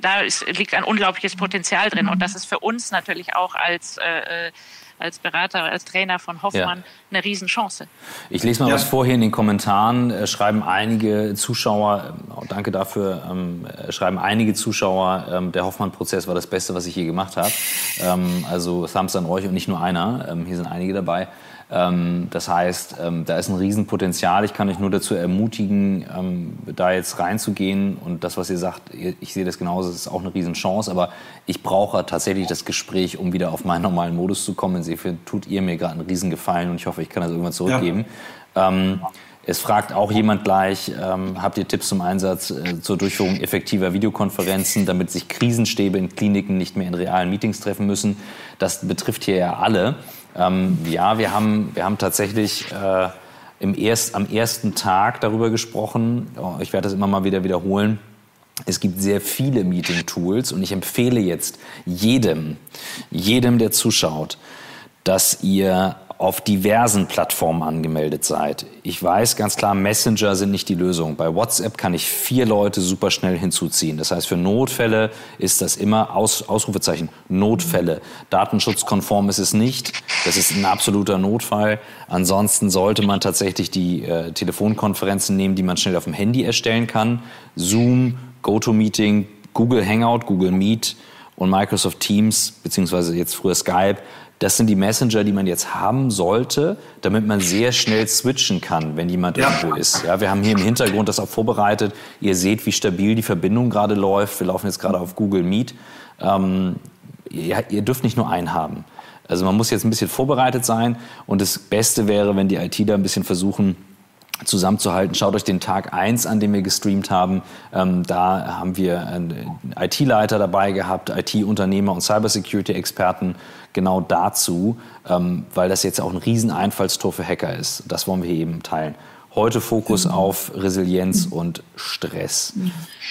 da ist, liegt ein unglaubliches Potenzial drin. Und das ist für uns natürlich auch als äh, äh als Berater, als Trainer von Hoffmann ja. eine Riesenchance. Ich lese mal ja. was vor hier in den Kommentaren. Äh, schreiben einige Zuschauer, äh, danke dafür, ähm, äh, schreiben einige Zuschauer, ähm, der Hoffmann-Prozess war das Beste, was ich je gemacht habe. Ähm, also Thumbs an euch und nicht nur einer. Ähm, hier sind einige dabei. Ähm, das heißt, ähm, da ist ein Riesenpotenzial. Ich kann euch nur dazu ermutigen, ähm, da jetzt reinzugehen. Und das, was ihr sagt, ich sehe das genauso, das ist auch eine Riesenchance. Aber ich brauche tatsächlich das Gespräch, um wieder auf meinen normalen Modus zu kommen. Insofern tut ihr mir gerade einen Riesengefallen und ich hoffe, ich kann das irgendwann zurückgeben. Ja. Ähm, es fragt auch jemand gleich, ähm, habt ihr Tipps zum Einsatz äh, zur Durchführung effektiver Videokonferenzen, damit sich Krisenstäbe in Kliniken nicht mehr in realen Meetings treffen müssen? Das betrifft hier ja alle. Ähm, ja, wir haben, wir haben tatsächlich äh, im erst, am ersten Tag darüber gesprochen. Oh, ich werde das immer mal wieder wiederholen. Es gibt sehr viele Meeting-Tools und ich empfehle jetzt jedem, jedem, der zuschaut, dass ihr auf diversen Plattformen angemeldet seid. Ich weiß ganz klar, Messenger sind nicht die Lösung. Bei WhatsApp kann ich vier Leute super schnell hinzuziehen. Das heißt, für Notfälle ist das immer Aus, Ausrufezeichen Notfälle. Datenschutzkonform ist es nicht. Das ist ein absoluter Notfall. Ansonsten sollte man tatsächlich die äh, Telefonkonferenzen nehmen, die man schnell auf dem Handy erstellen kann. Zoom, GoToMeeting, Google Hangout, Google Meet und Microsoft Teams, beziehungsweise jetzt früher Skype das sind die Messenger, die man jetzt haben sollte, damit man sehr schnell switchen kann, wenn jemand ja. irgendwo ist. Ja, wir haben hier im Hintergrund das auch vorbereitet. Ihr seht, wie stabil die Verbindung gerade läuft. Wir laufen jetzt gerade auf Google Meet. Ähm, ihr, ihr dürft nicht nur einen haben. Also man muss jetzt ein bisschen vorbereitet sein und das Beste wäre, wenn die IT da ein bisschen versuchen, zusammenzuhalten. Schaut euch den Tag eins an, den wir gestreamt haben. Ähm, da haben wir einen IT-Leiter dabei gehabt, IT-Unternehmer und Cybersecurity-Experten genau dazu, ähm, weil das jetzt auch ein Rieseneinfallstor für Hacker ist. Das wollen wir eben teilen. Heute Fokus mhm. auf Resilienz und Stress.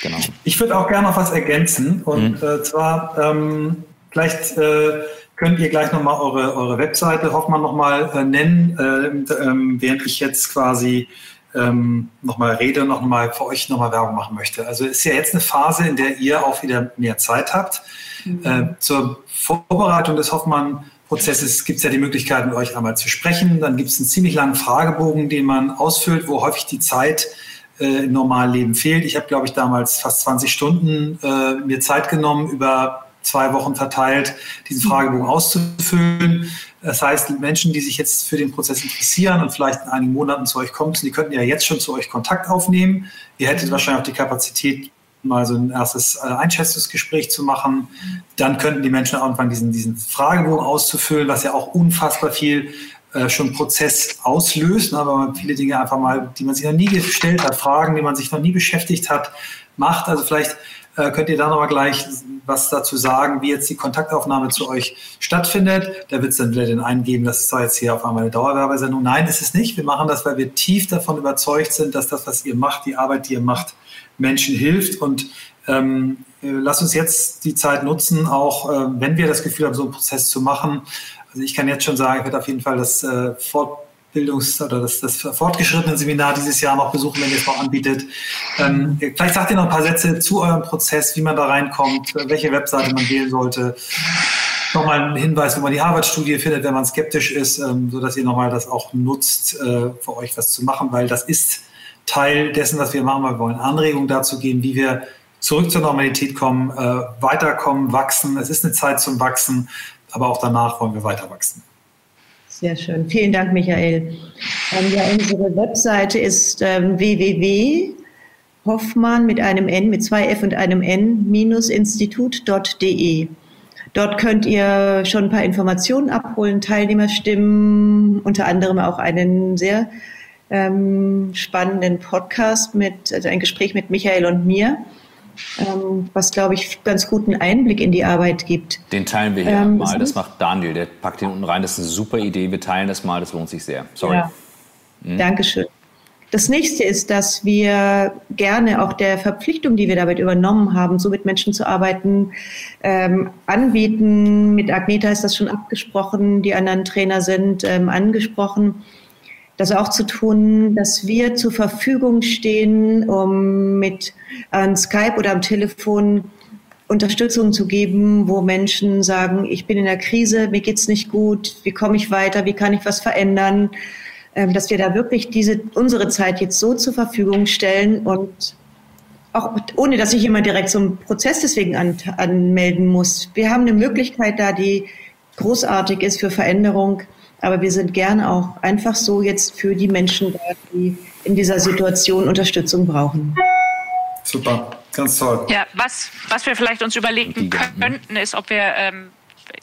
Genau. Ich würde auch gerne noch was ergänzen. Und mhm. äh, zwar ähm, vielleicht äh, könnt ihr gleich nochmal eure, eure Webseite Hoffmann nochmal äh, nennen, äh, ähm, während ich jetzt quasi ähm, nochmal rede und nochmal für euch nochmal Werbung machen möchte. Also ist ja jetzt eine Phase, in der ihr auch wieder mehr Zeit habt. Mhm. Äh, zur Vorbereitung des Hoffmann-Prozesses gibt es ja die Möglichkeit, mit euch einmal zu sprechen. Dann gibt es einen ziemlich langen Fragebogen, den man ausfüllt, wo häufig die Zeit äh, im normalen Leben fehlt. Ich habe, glaube ich, damals fast 20 Stunden äh, mir Zeit genommen, über zwei Wochen verteilt, diesen Fragebogen auszufüllen. Das heißt, Menschen, die sich jetzt für den Prozess interessieren und vielleicht in einigen Monaten zu euch kommen, die könnten ja jetzt schon zu euch Kontakt aufnehmen. Ihr hättet wahrscheinlich auch die Kapazität, mal so ein erstes äh, Einschätzungsgespräch zu machen. Dann könnten die Menschen anfangen, diesen, diesen Fragebogen auszufüllen, was ja auch unfassbar viel äh, schon Prozess auslöst, aber ne, man viele Dinge einfach mal, die man sich noch nie gestellt hat, Fragen, die man sich noch nie beschäftigt hat, macht. Also vielleicht äh, könnt ihr da nochmal gleich was dazu sagen, wie jetzt die Kontaktaufnahme zu euch stattfindet. Da wird es dann wieder den einen geben, das ist zwar jetzt hier auf einmal eine Dauerwerbesendung. Nein, ist es nicht. Wir machen das, weil wir tief davon überzeugt sind, dass das, was ihr macht, die Arbeit, die ihr macht, Menschen hilft. Und ähm, äh, lasst uns jetzt die Zeit nutzen, auch äh, wenn wir das Gefühl haben, so einen Prozess zu machen. Also ich kann jetzt schon sagen, ich werde auf jeden Fall das äh, Fort Bildungs- oder das, das fortgeschrittene Seminar dieses Jahr noch besuchen, wenn ihr es noch anbietet. Ähm, vielleicht sagt ihr noch ein paar Sätze zu eurem Prozess, wie man da reinkommt, welche Webseite man wählen sollte. Nochmal ein Hinweis, wo man die Harvard-Studie findet, wenn man skeptisch ist, ähm, sodass ihr nochmal das auch nutzt, äh, für euch was zu machen, weil das ist Teil dessen, was wir machen. Wir wollen Anregungen dazu geben, wie wir zurück zur Normalität kommen, äh, weiterkommen, wachsen. Es ist eine Zeit zum Wachsen, aber auch danach wollen wir weiter wachsen. Sehr schön. Vielen Dank, Michael. Ähm, ja, unsere Webseite ist ähm, www.hoffmann mit einem N, mit zwei F und einem N, minus institut.de. Dort könnt ihr schon ein paar Informationen abholen, Teilnehmerstimmen, unter anderem auch einen sehr ähm, spannenden Podcast mit, also ein Gespräch mit Michael und mir, was, glaube ich, ganz guten Einblick in die Arbeit gibt. Den teilen wir hier ähm, mal. Das macht Daniel, der packt den unten rein. Das ist eine super Idee. Wir teilen das mal, das lohnt sich sehr. Sorry. Ja. Mhm. Dankeschön. Das nächste ist, dass wir gerne auch der Verpflichtung, die wir damit übernommen haben, so mit Menschen zu arbeiten, ähm, anbieten. Mit Agneta ist das schon abgesprochen, die anderen Trainer sind ähm, angesprochen. Das auch zu tun, dass wir zur Verfügung stehen, um mit an Skype oder am Telefon Unterstützung zu geben, wo Menschen sagen, ich bin in der Krise, mir geht's nicht gut, wie komme ich weiter, wie kann ich was verändern, ähm, dass wir da wirklich diese, unsere Zeit jetzt so zur Verfügung stellen und auch ohne, dass sich jemand direkt zum Prozess deswegen an, anmelden muss. Wir haben eine Möglichkeit da, die großartig ist für Veränderung, aber wir sind gern auch einfach so jetzt für die Menschen da, die in dieser Situation Unterstützung brauchen. Super, ganz toll. Ja, was, was wir vielleicht uns überlegen könnten, ist, ob wir, ähm,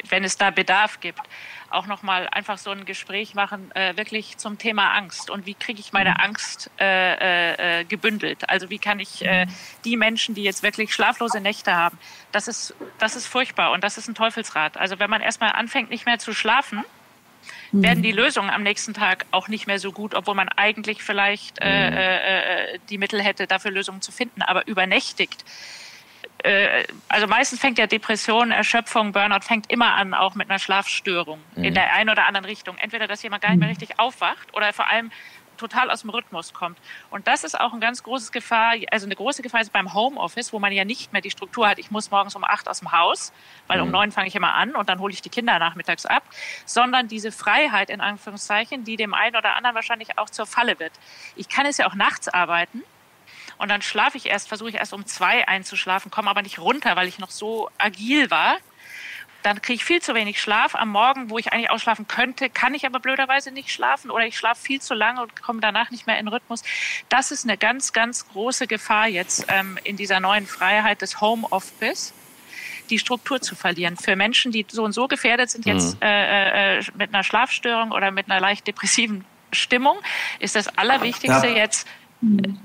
wenn es da Bedarf gibt, auch nochmal einfach so ein Gespräch machen, äh, wirklich zum Thema Angst und wie kriege ich meine Angst äh, äh, gebündelt. Also wie kann ich äh, die Menschen, die jetzt wirklich schlaflose Nächte haben, das ist, das ist furchtbar und das ist ein Teufelsrad. Also wenn man erstmal anfängt, nicht mehr zu schlafen, mhm. werden die Lösungen am nächsten Tag auch nicht mehr so gut, obwohl man eigentlich vielleicht äh, mhm. äh, äh, die Mittel hätte, dafür Lösungen zu finden. Aber übernächtigt äh, also meistens fängt ja Depression, Erschöpfung, Burnout fängt immer an, auch mit einer Schlafstörung mhm. in der einen oder anderen Richtung. Entweder, dass jemand gar nicht mehr richtig aufwacht oder vor allem total aus dem Rhythmus kommt. Und das ist auch ein ganz großes Gefahr, also eine große Gefahr ist beim Homeoffice, wo man ja nicht mehr die Struktur hat, ich muss morgens um acht aus dem Haus, weil mhm. um neun fange ich immer an und dann hole ich die Kinder nachmittags ab, sondern diese Freiheit in Anführungszeichen, die dem einen oder anderen wahrscheinlich auch zur Falle wird. Ich kann es ja auch nachts arbeiten, und dann schlafe ich erst, versuche ich erst um zwei einzuschlafen, komme aber nicht runter, weil ich noch so agil war. Dann kriege ich viel zu wenig Schlaf. Am Morgen, wo ich eigentlich ausschlafen könnte, kann ich aber blöderweise nicht schlafen oder ich schlafe viel zu lange und komme danach nicht mehr in Rhythmus. Das ist eine ganz, ganz große Gefahr jetzt ähm, in dieser neuen Freiheit des Homeoffice die Struktur zu verlieren. Für Menschen, die so und so gefährdet sind, jetzt mhm. äh, äh, mit einer Schlafstörung oder mit einer leicht depressiven Stimmung, ist das Allerwichtigste ja. jetzt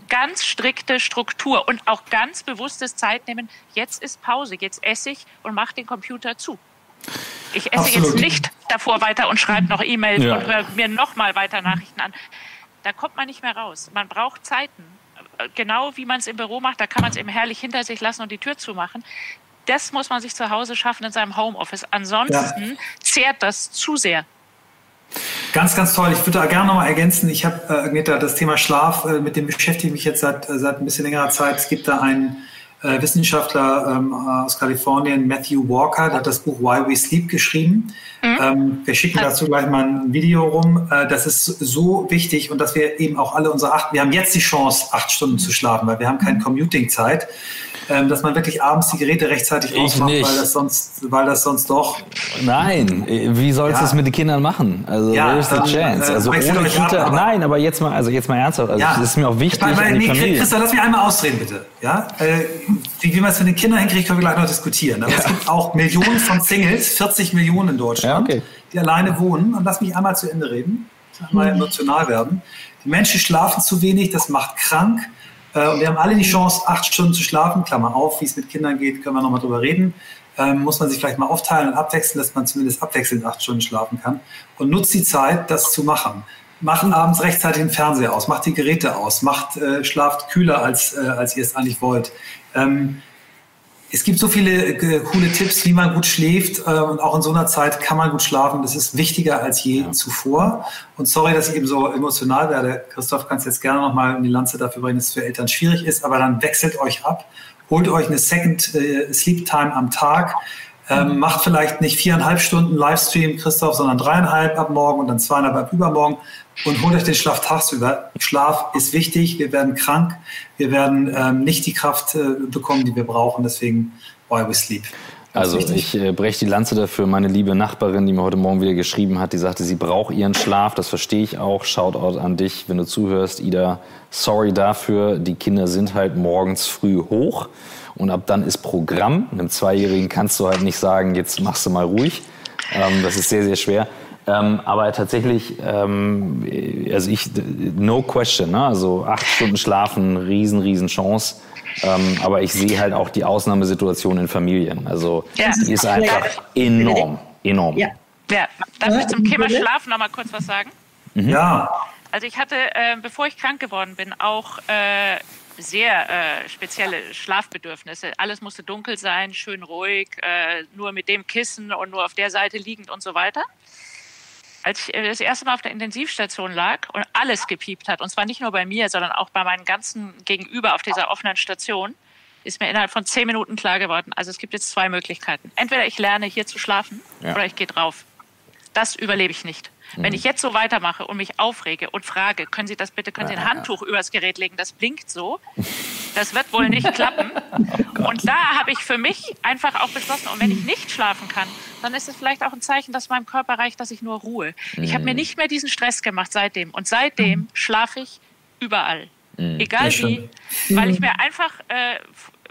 ganz strikte Struktur und auch ganz bewusstes Zeit nehmen. Jetzt ist Pause, jetzt esse ich und mache den Computer zu. Ich esse Absolut. jetzt nicht davor weiter und schreibe noch E-Mails ja. und höre mir nochmal weiter Nachrichten an. Da kommt man nicht mehr raus. Man braucht Zeiten. Genau wie man es im Büro macht, da kann man es eben herrlich hinter sich lassen und die Tür zumachen. Das muss man sich zu Hause schaffen in seinem Homeoffice. Ansonsten ja. zehrt das zu sehr. Ganz, ganz toll. Ich würde da gerne nochmal ergänzen. Ich habe, äh, Agneta, das Thema Schlaf, äh, mit dem beschäftige ich mich jetzt seit, äh, seit ein bisschen längerer Zeit. Es gibt da einen äh, Wissenschaftler ähm, aus Kalifornien, Matthew Walker, der hat das Buch Why We Sleep geschrieben. Mhm. Ähm, wir schicken dazu gleich mal ein Video rum. Äh, das ist so wichtig und dass wir eben auch alle unsere acht, wir haben jetzt die Chance, acht Stunden zu schlafen, weil wir haben keine Commuting-Zeit ähm, dass man wirklich abends die Geräte rechtzeitig ausmacht, weil das sonst, weil das sonst doch. Nein, wie sollst du ja. es mit den Kindern machen? Also ja, where's the dann, chance? Äh, also ohne Kita. Ab, nein, aber jetzt mal, also jetzt mal ernsthaft. Also ja. das ist mir auch wichtig. Meine, meine, nee, Christa, lass mich einmal ausreden bitte. Ja, äh, wie, wie man es mit den Kindern hinkriegt, können wir gleich noch diskutieren. Aber ja. es gibt auch Millionen von Singles, 40 Millionen in Deutschland, okay. die alleine wohnen. Und lass mich einmal zu Ende reden, mal mhm. emotional werden. Die Menschen schlafen zu wenig, das macht krank. Äh, und wir haben alle die Chance, acht Stunden zu schlafen. Klammer auf, wie es mit Kindern geht, können wir nochmal drüber reden. Ähm, muss man sich vielleicht mal aufteilen und abwechseln, dass man zumindest abwechselnd acht Stunden schlafen kann. Und nutzt die Zeit, das zu machen. Machen abends rechtzeitig den Fernseher aus, macht die Geräte aus, macht, äh, schlaft kühler, als, äh, als ihr es eigentlich wollt. Ähm, es gibt so viele äh, coole Tipps, wie man gut schläft. Äh, und auch in so einer Zeit kann man gut schlafen. Das ist wichtiger als je ja. zuvor. Und sorry, dass ich eben so emotional werde. Christoph, kannst jetzt gerne nochmal in die Lanze dafür bringen, dass es für Eltern schwierig ist. Aber dann wechselt euch ab. Holt euch eine Second äh, Sleep Time am Tag. Ähm, macht vielleicht nicht viereinhalb Stunden Livestream, Christoph, sondern dreieinhalb ab morgen und dann zweieinhalb ab übermorgen und holt euch den Schlaf tagsüber. Schlaf ist wichtig. Wir werden krank. Wir werden ähm, nicht die Kraft äh, bekommen, die wir brauchen. Deswegen, why we sleep. Also ich äh, breche die Lanze dafür. Meine liebe Nachbarin, die mir heute Morgen wieder geschrieben hat, die sagte, sie braucht ihren Schlaf. Das verstehe ich auch. Shoutout an dich, wenn du zuhörst. Ida, sorry dafür. Die Kinder sind halt morgens früh hoch. Und ab dann ist Programm. Einem Zweijährigen kannst du halt nicht sagen, jetzt machst du mal ruhig. Ähm, das ist sehr, sehr schwer. Ähm, aber tatsächlich, ähm, also ich, no question, ne? also acht Stunden schlafen, riesen, riesen Chance. Ähm, aber ich sehe halt auch die Ausnahmesituation in Familien. Also ja. die ist einfach enorm, enorm. Ja. ja. Darf ich zum Thema Schlaf noch mal kurz was sagen? Mhm. Ja. Also ich hatte, äh, bevor ich krank geworden bin, auch äh, sehr äh, spezielle Schlafbedürfnisse. Alles musste dunkel sein, schön ruhig, äh, nur mit dem Kissen und nur auf der Seite liegend und so weiter. Als ich äh, das erste Mal auf der Intensivstation lag und alles gepiept hat, und zwar nicht nur bei mir, sondern auch bei meinen ganzen Gegenüber auf dieser offenen Station, ist mir innerhalb von zehn Minuten klar geworden. Also es gibt jetzt zwei Möglichkeiten. Entweder ich lerne hier zu schlafen ja. oder ich gehe drauf. Das überlebe ich nicht. Wenn mhm. ich jetzt so weitermache und mich aufrege und frage, können Sie das bitte, können Sie ein Handtuch übers Gerät legen, das blinkt so, das wird wohl nicht klappen. Oh und da habe ich für mich einfach auch beschlossen, und wenn ich nicht schlafen kann, dann ist es vielleicht auch ein Zeichen, dass meinem Körper reicht, dass ich nur ruhe. Ich habe mir mhm. nicht mehr diesen Stress gemacht seitdem. Und seitdem mhm. schlafe ich überall. Egal wie, weil ich mir einfach, äh,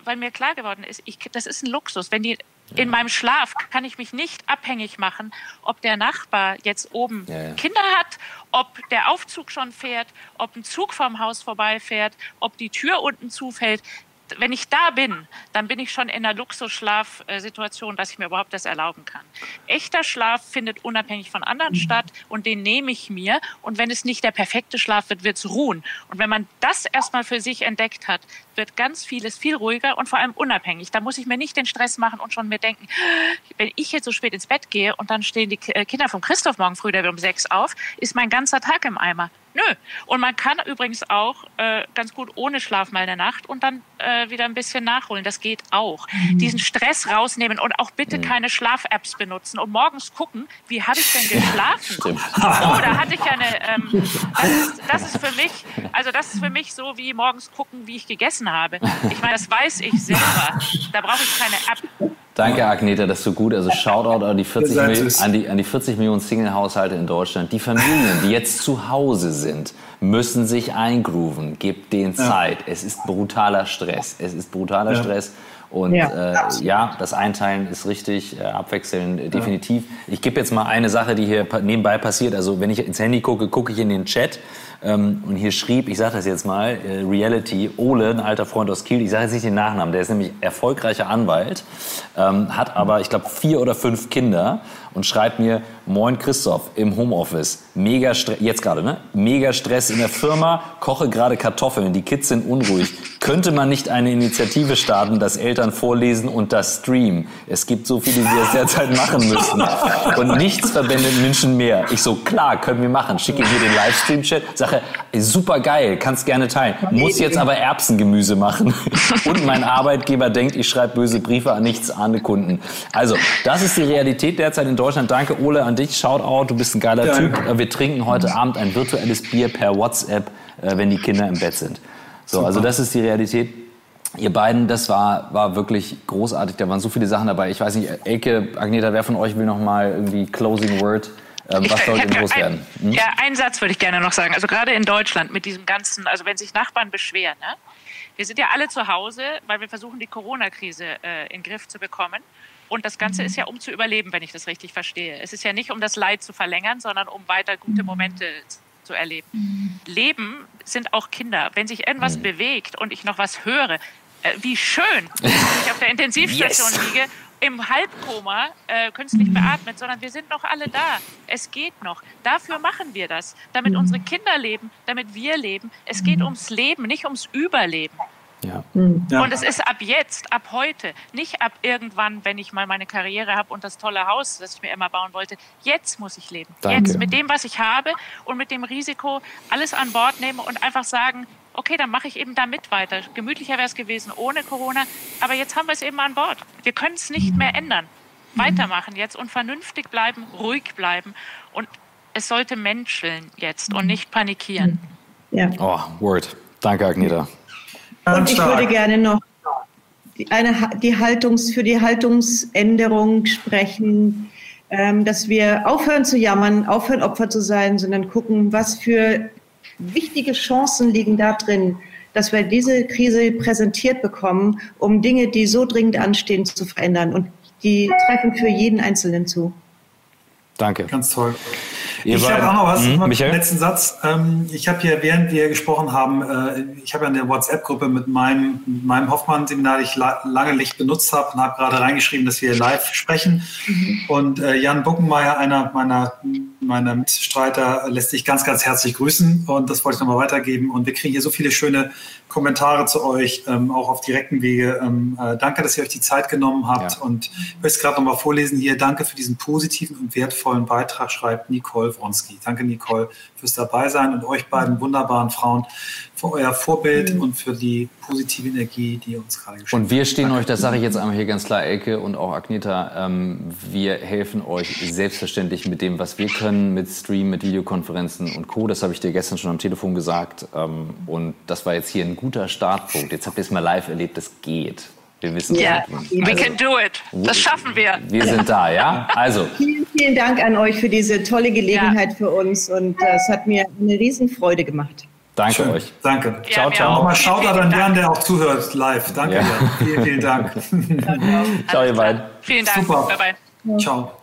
weil mir klar geworden ist, ich, das ist ein Luxus. Wenn die in meinem Schlaf kann ich mich nicht abhängig machen, ob der Nachbar jetzt oben ja, ja. Kinder hat, ob der Aufzug schon fährt, ob ein Zug vom Haus vorbeifährt, ob die Tür unten zufällt wenn ich da bin, dann bin ich schon in einer Luxusschlafsituation, dass ich mir überhaupt das erlauben kann. Echter Schlaf findet unabhängig von anderen mhm. statt und den nehme ich mir. Und wenn es nicht der perfekte Schlaf wird, wird es ruhen. Und wenn man das erstmal für sich entdeckt hat, wird ganz vieles viel ruhiger und vor allem unabhängig. Da muss ich mir nicht den Stress machen und schon mir denken, wenn ich jetzt so spät ins Bett gehe und dann stehen die äh, Kinder von Christoph morgen früh, der wird um sechs auf, ist mein ganzer Tag im Eimer. Nö. Und man kann übrigens auch äh, ganz gut ohne Schlaf mal in der Nacht und dann äh, wieder ein bisschen nachholen. Das geht auch. Mhm. Diesen Stress rausnehmen und auch bitte mhm. keine Schlaf-Apps benutzen und morgens gucken, wie habe ich denn geschlafen? Ja, oh, da hatte ich eine. Ähm, das, ist, das ist für mich, also das ist für mich so wie morgens gucken, wie ich gegessen habe. Ich meine, das weiß ich selber. Da brauche ich keine App. Danke, Agneta, das ist so gut. Also Shoutout an die 40, an die, an die 40 Millionen Single-Haushalte in Deutschland. Die Familien, die jetzt zu Hause sind, müssen sich eingrooven. Gebt denen Zeit. Ja. Es ist brutaler Stress. Es ist brutaler ja. Stress. Und ja. Äh, ja, das Einteilen ist richtig, äh, abwechseln äh, definitiv. Ich gebe jetzt mal eine Sache, die hier nebenbei passiert. Also wenn ich ins Handy gucke, gucke ich in den Chat. Ähm, und hier schrieb, ich sage das jetzt mal, äh, Reality, Ole, ein alter Freund aus Kiel, ich sage jetzt nicht den Nachnamen, der ist nämlich erfolgreicher Anwalt, ähm, hat aber, ich glaube, vier oder fünf Kinder und schreibt mir, moin Christoph, im Homeoffice, mega Stress, jetzt gerade, ne? Mega Stress in der Firma, koche gerade Kartoffeln, die Kids sind unruhig. Könnte man nicht eine Initiative starten, dass Eltern vorlesen und das streamen? Es gibt so viele, die das derzeit machen müssen. Und nichts verbindet Menschen mehr. Ich so, klar, können wir machen. Schicke hier den Livestream-Chat, sage, super geil, kannst gerne teilen. Muss jetzt aber Erbsengemüse machen. Und mein Arbeitgeber denkt, ich schreibe böse Briefe an nichts ahne Kunden. Also, das ist die Realität derzeit in Deutschland. Danke, Ole, an dich. Shoutout, du bist ein geiler ja. Typ. Wir trinken heute Abend ein virtuelles Bier per WhatsApp, äh, wenn die Kinder im Bett sind. So, Super. also das ist die Realität. Ihr beiden, das war, war wirklich großartig. Da waren so viele Sachen dabei. Ich weiß nicht, Elke, Agneta, wer von euch will noch mal irgendwie Closing Word? Ähm, was soll denn loswerden? Hm? Ja, einen Satz würde ich gerne noch sagen. Also gerade in Deutschland mit diesem ganzen, also wenn sich Nachbarn beschweren, ne? wir sind ja alle zu Hause, weil wir versuchen, die Corona-Krise äh, in den Griff zu bekommen. Und das Ganze ist ja, um zu überleben, wenn ich das richtig verstehe. Es ist ja nicht, um das Leid zu verlängern, sondern um weiter gute Momente zu erleben. Leben sind auch Kinder. Wenn sich irgendwas mhm. bewegt und ich noch was höre, äh, wie schön, wenn ich auf der Intensivstation yes. liege, im Halbkoma, äh, künstlich beatmet, sondern wir sind noch alle da. Es geht noch. Dafür machen wir das. Damit unsere Kinder leben, damit wir leben. Es geht ums Leben, nicht ums Überleben. Ja. ja. Und es ist ab jetzt, ab heute, nicht ab irgendwann, wenn ich mal meine Karriere habe und das tolle Haus, das ich mir immer bauen wollte. Jetzt muss ich leben. Danke. Jetzt mit dem, was ich habe und mit dem Risiko alles an Bord nehmen und einfach sagen, okay, dann mache ich eben damit weiter. Gemütlicher wäre es gewesen ohne Corona, aber jetzt haben wir es eben an Bord. Wir können es nicht mehr ändern. weitermachen jetzt und vernünftig bleiben, ruhig bleiben. Und es sollte menscheln jetzt und nicht panikieren. Ja. Oh, Word. Danke, Agneta. Und ich würde gerne noch die, eine, die Haltungs, für die Haltungsänderung sprechen, ähm, dass wir aufhören zu jammern, aufhören Opfer zu sein, sondern gucken, was für wichtige Chancen liegen da drin, dass wir diese Krise präsentiert bekommen, um Dinge, die so dringend anstehen, zu verändern. Und die treffen für jeden Einzelnen zu. Danke. Ganz toll. Ihr ich habe auch noch was, mhm, Michael? letzten Satz. Ähm, ich habe hier, während wir gesprochen haben, äh, ich habe ja eine WhatsApp-Gruppe mit meinem, meinem Hoffmann-Seminar, die ich lange nicht benutzt habe und habe gerade reingeschrieben, dass wir live sprechen. Mhm. Und äh, Jan Buckenmeier, einer meiner, meiner Mitstreiter, lässt sich ganz, ganz herzlich grüßen und das wollte ich nochmal weitergeben. Und wir kriegen hier so viele schöne Kommentare zu euch, ähm, auch auf direkten Wege. Ähm, äh, danke, dass ihr euch die Zeit genommen habt. Ja. Und ich möchte es gerade nochmal vorlesen hier. Danke für diesen positiven und wertvollen Beitrag, schreibt Nicole Wronski. Danke, Nicole, fürs Dabeisein und euch beiden wunderbaren Frauen für euer Vorbild mhm. und für die positive Energie, die ihr uns gerade geschenkt habt. Und wir stehen Danke. euch, das sage ich jetzt einmal hier ganz klar, Elke und auch Agneta, ähm, wir helfen euch selbstverständlich mit dem, was wir können, mit Stream, mit Videokonferenzen und Co. Das habe ich dir gestern schon am Telefon gesagt. Ähm, und das war jetzt hier ein guter Startpunkt. Jetzt habt ihr es mal live erlebt, das geht. Wir wissen es. Yeah, also, we can do it. Das schaffen wir. Wir sind da, ja? Also. Vielen, vielen Dank an euch für diese tolle Gelegenheit ja. für uns und äh, es hat mir eine Riesenfreude gemacht. Danke Schön. euch. Danke. Ja, ciao, ciao. Nochmal Shoutout an Jan, der auch zuhört live. Danke, ja. Jan. Vielen, vielen Dank. ciao, ihr beiden. Vielen Dank. Super. Bye, bye. Ciao.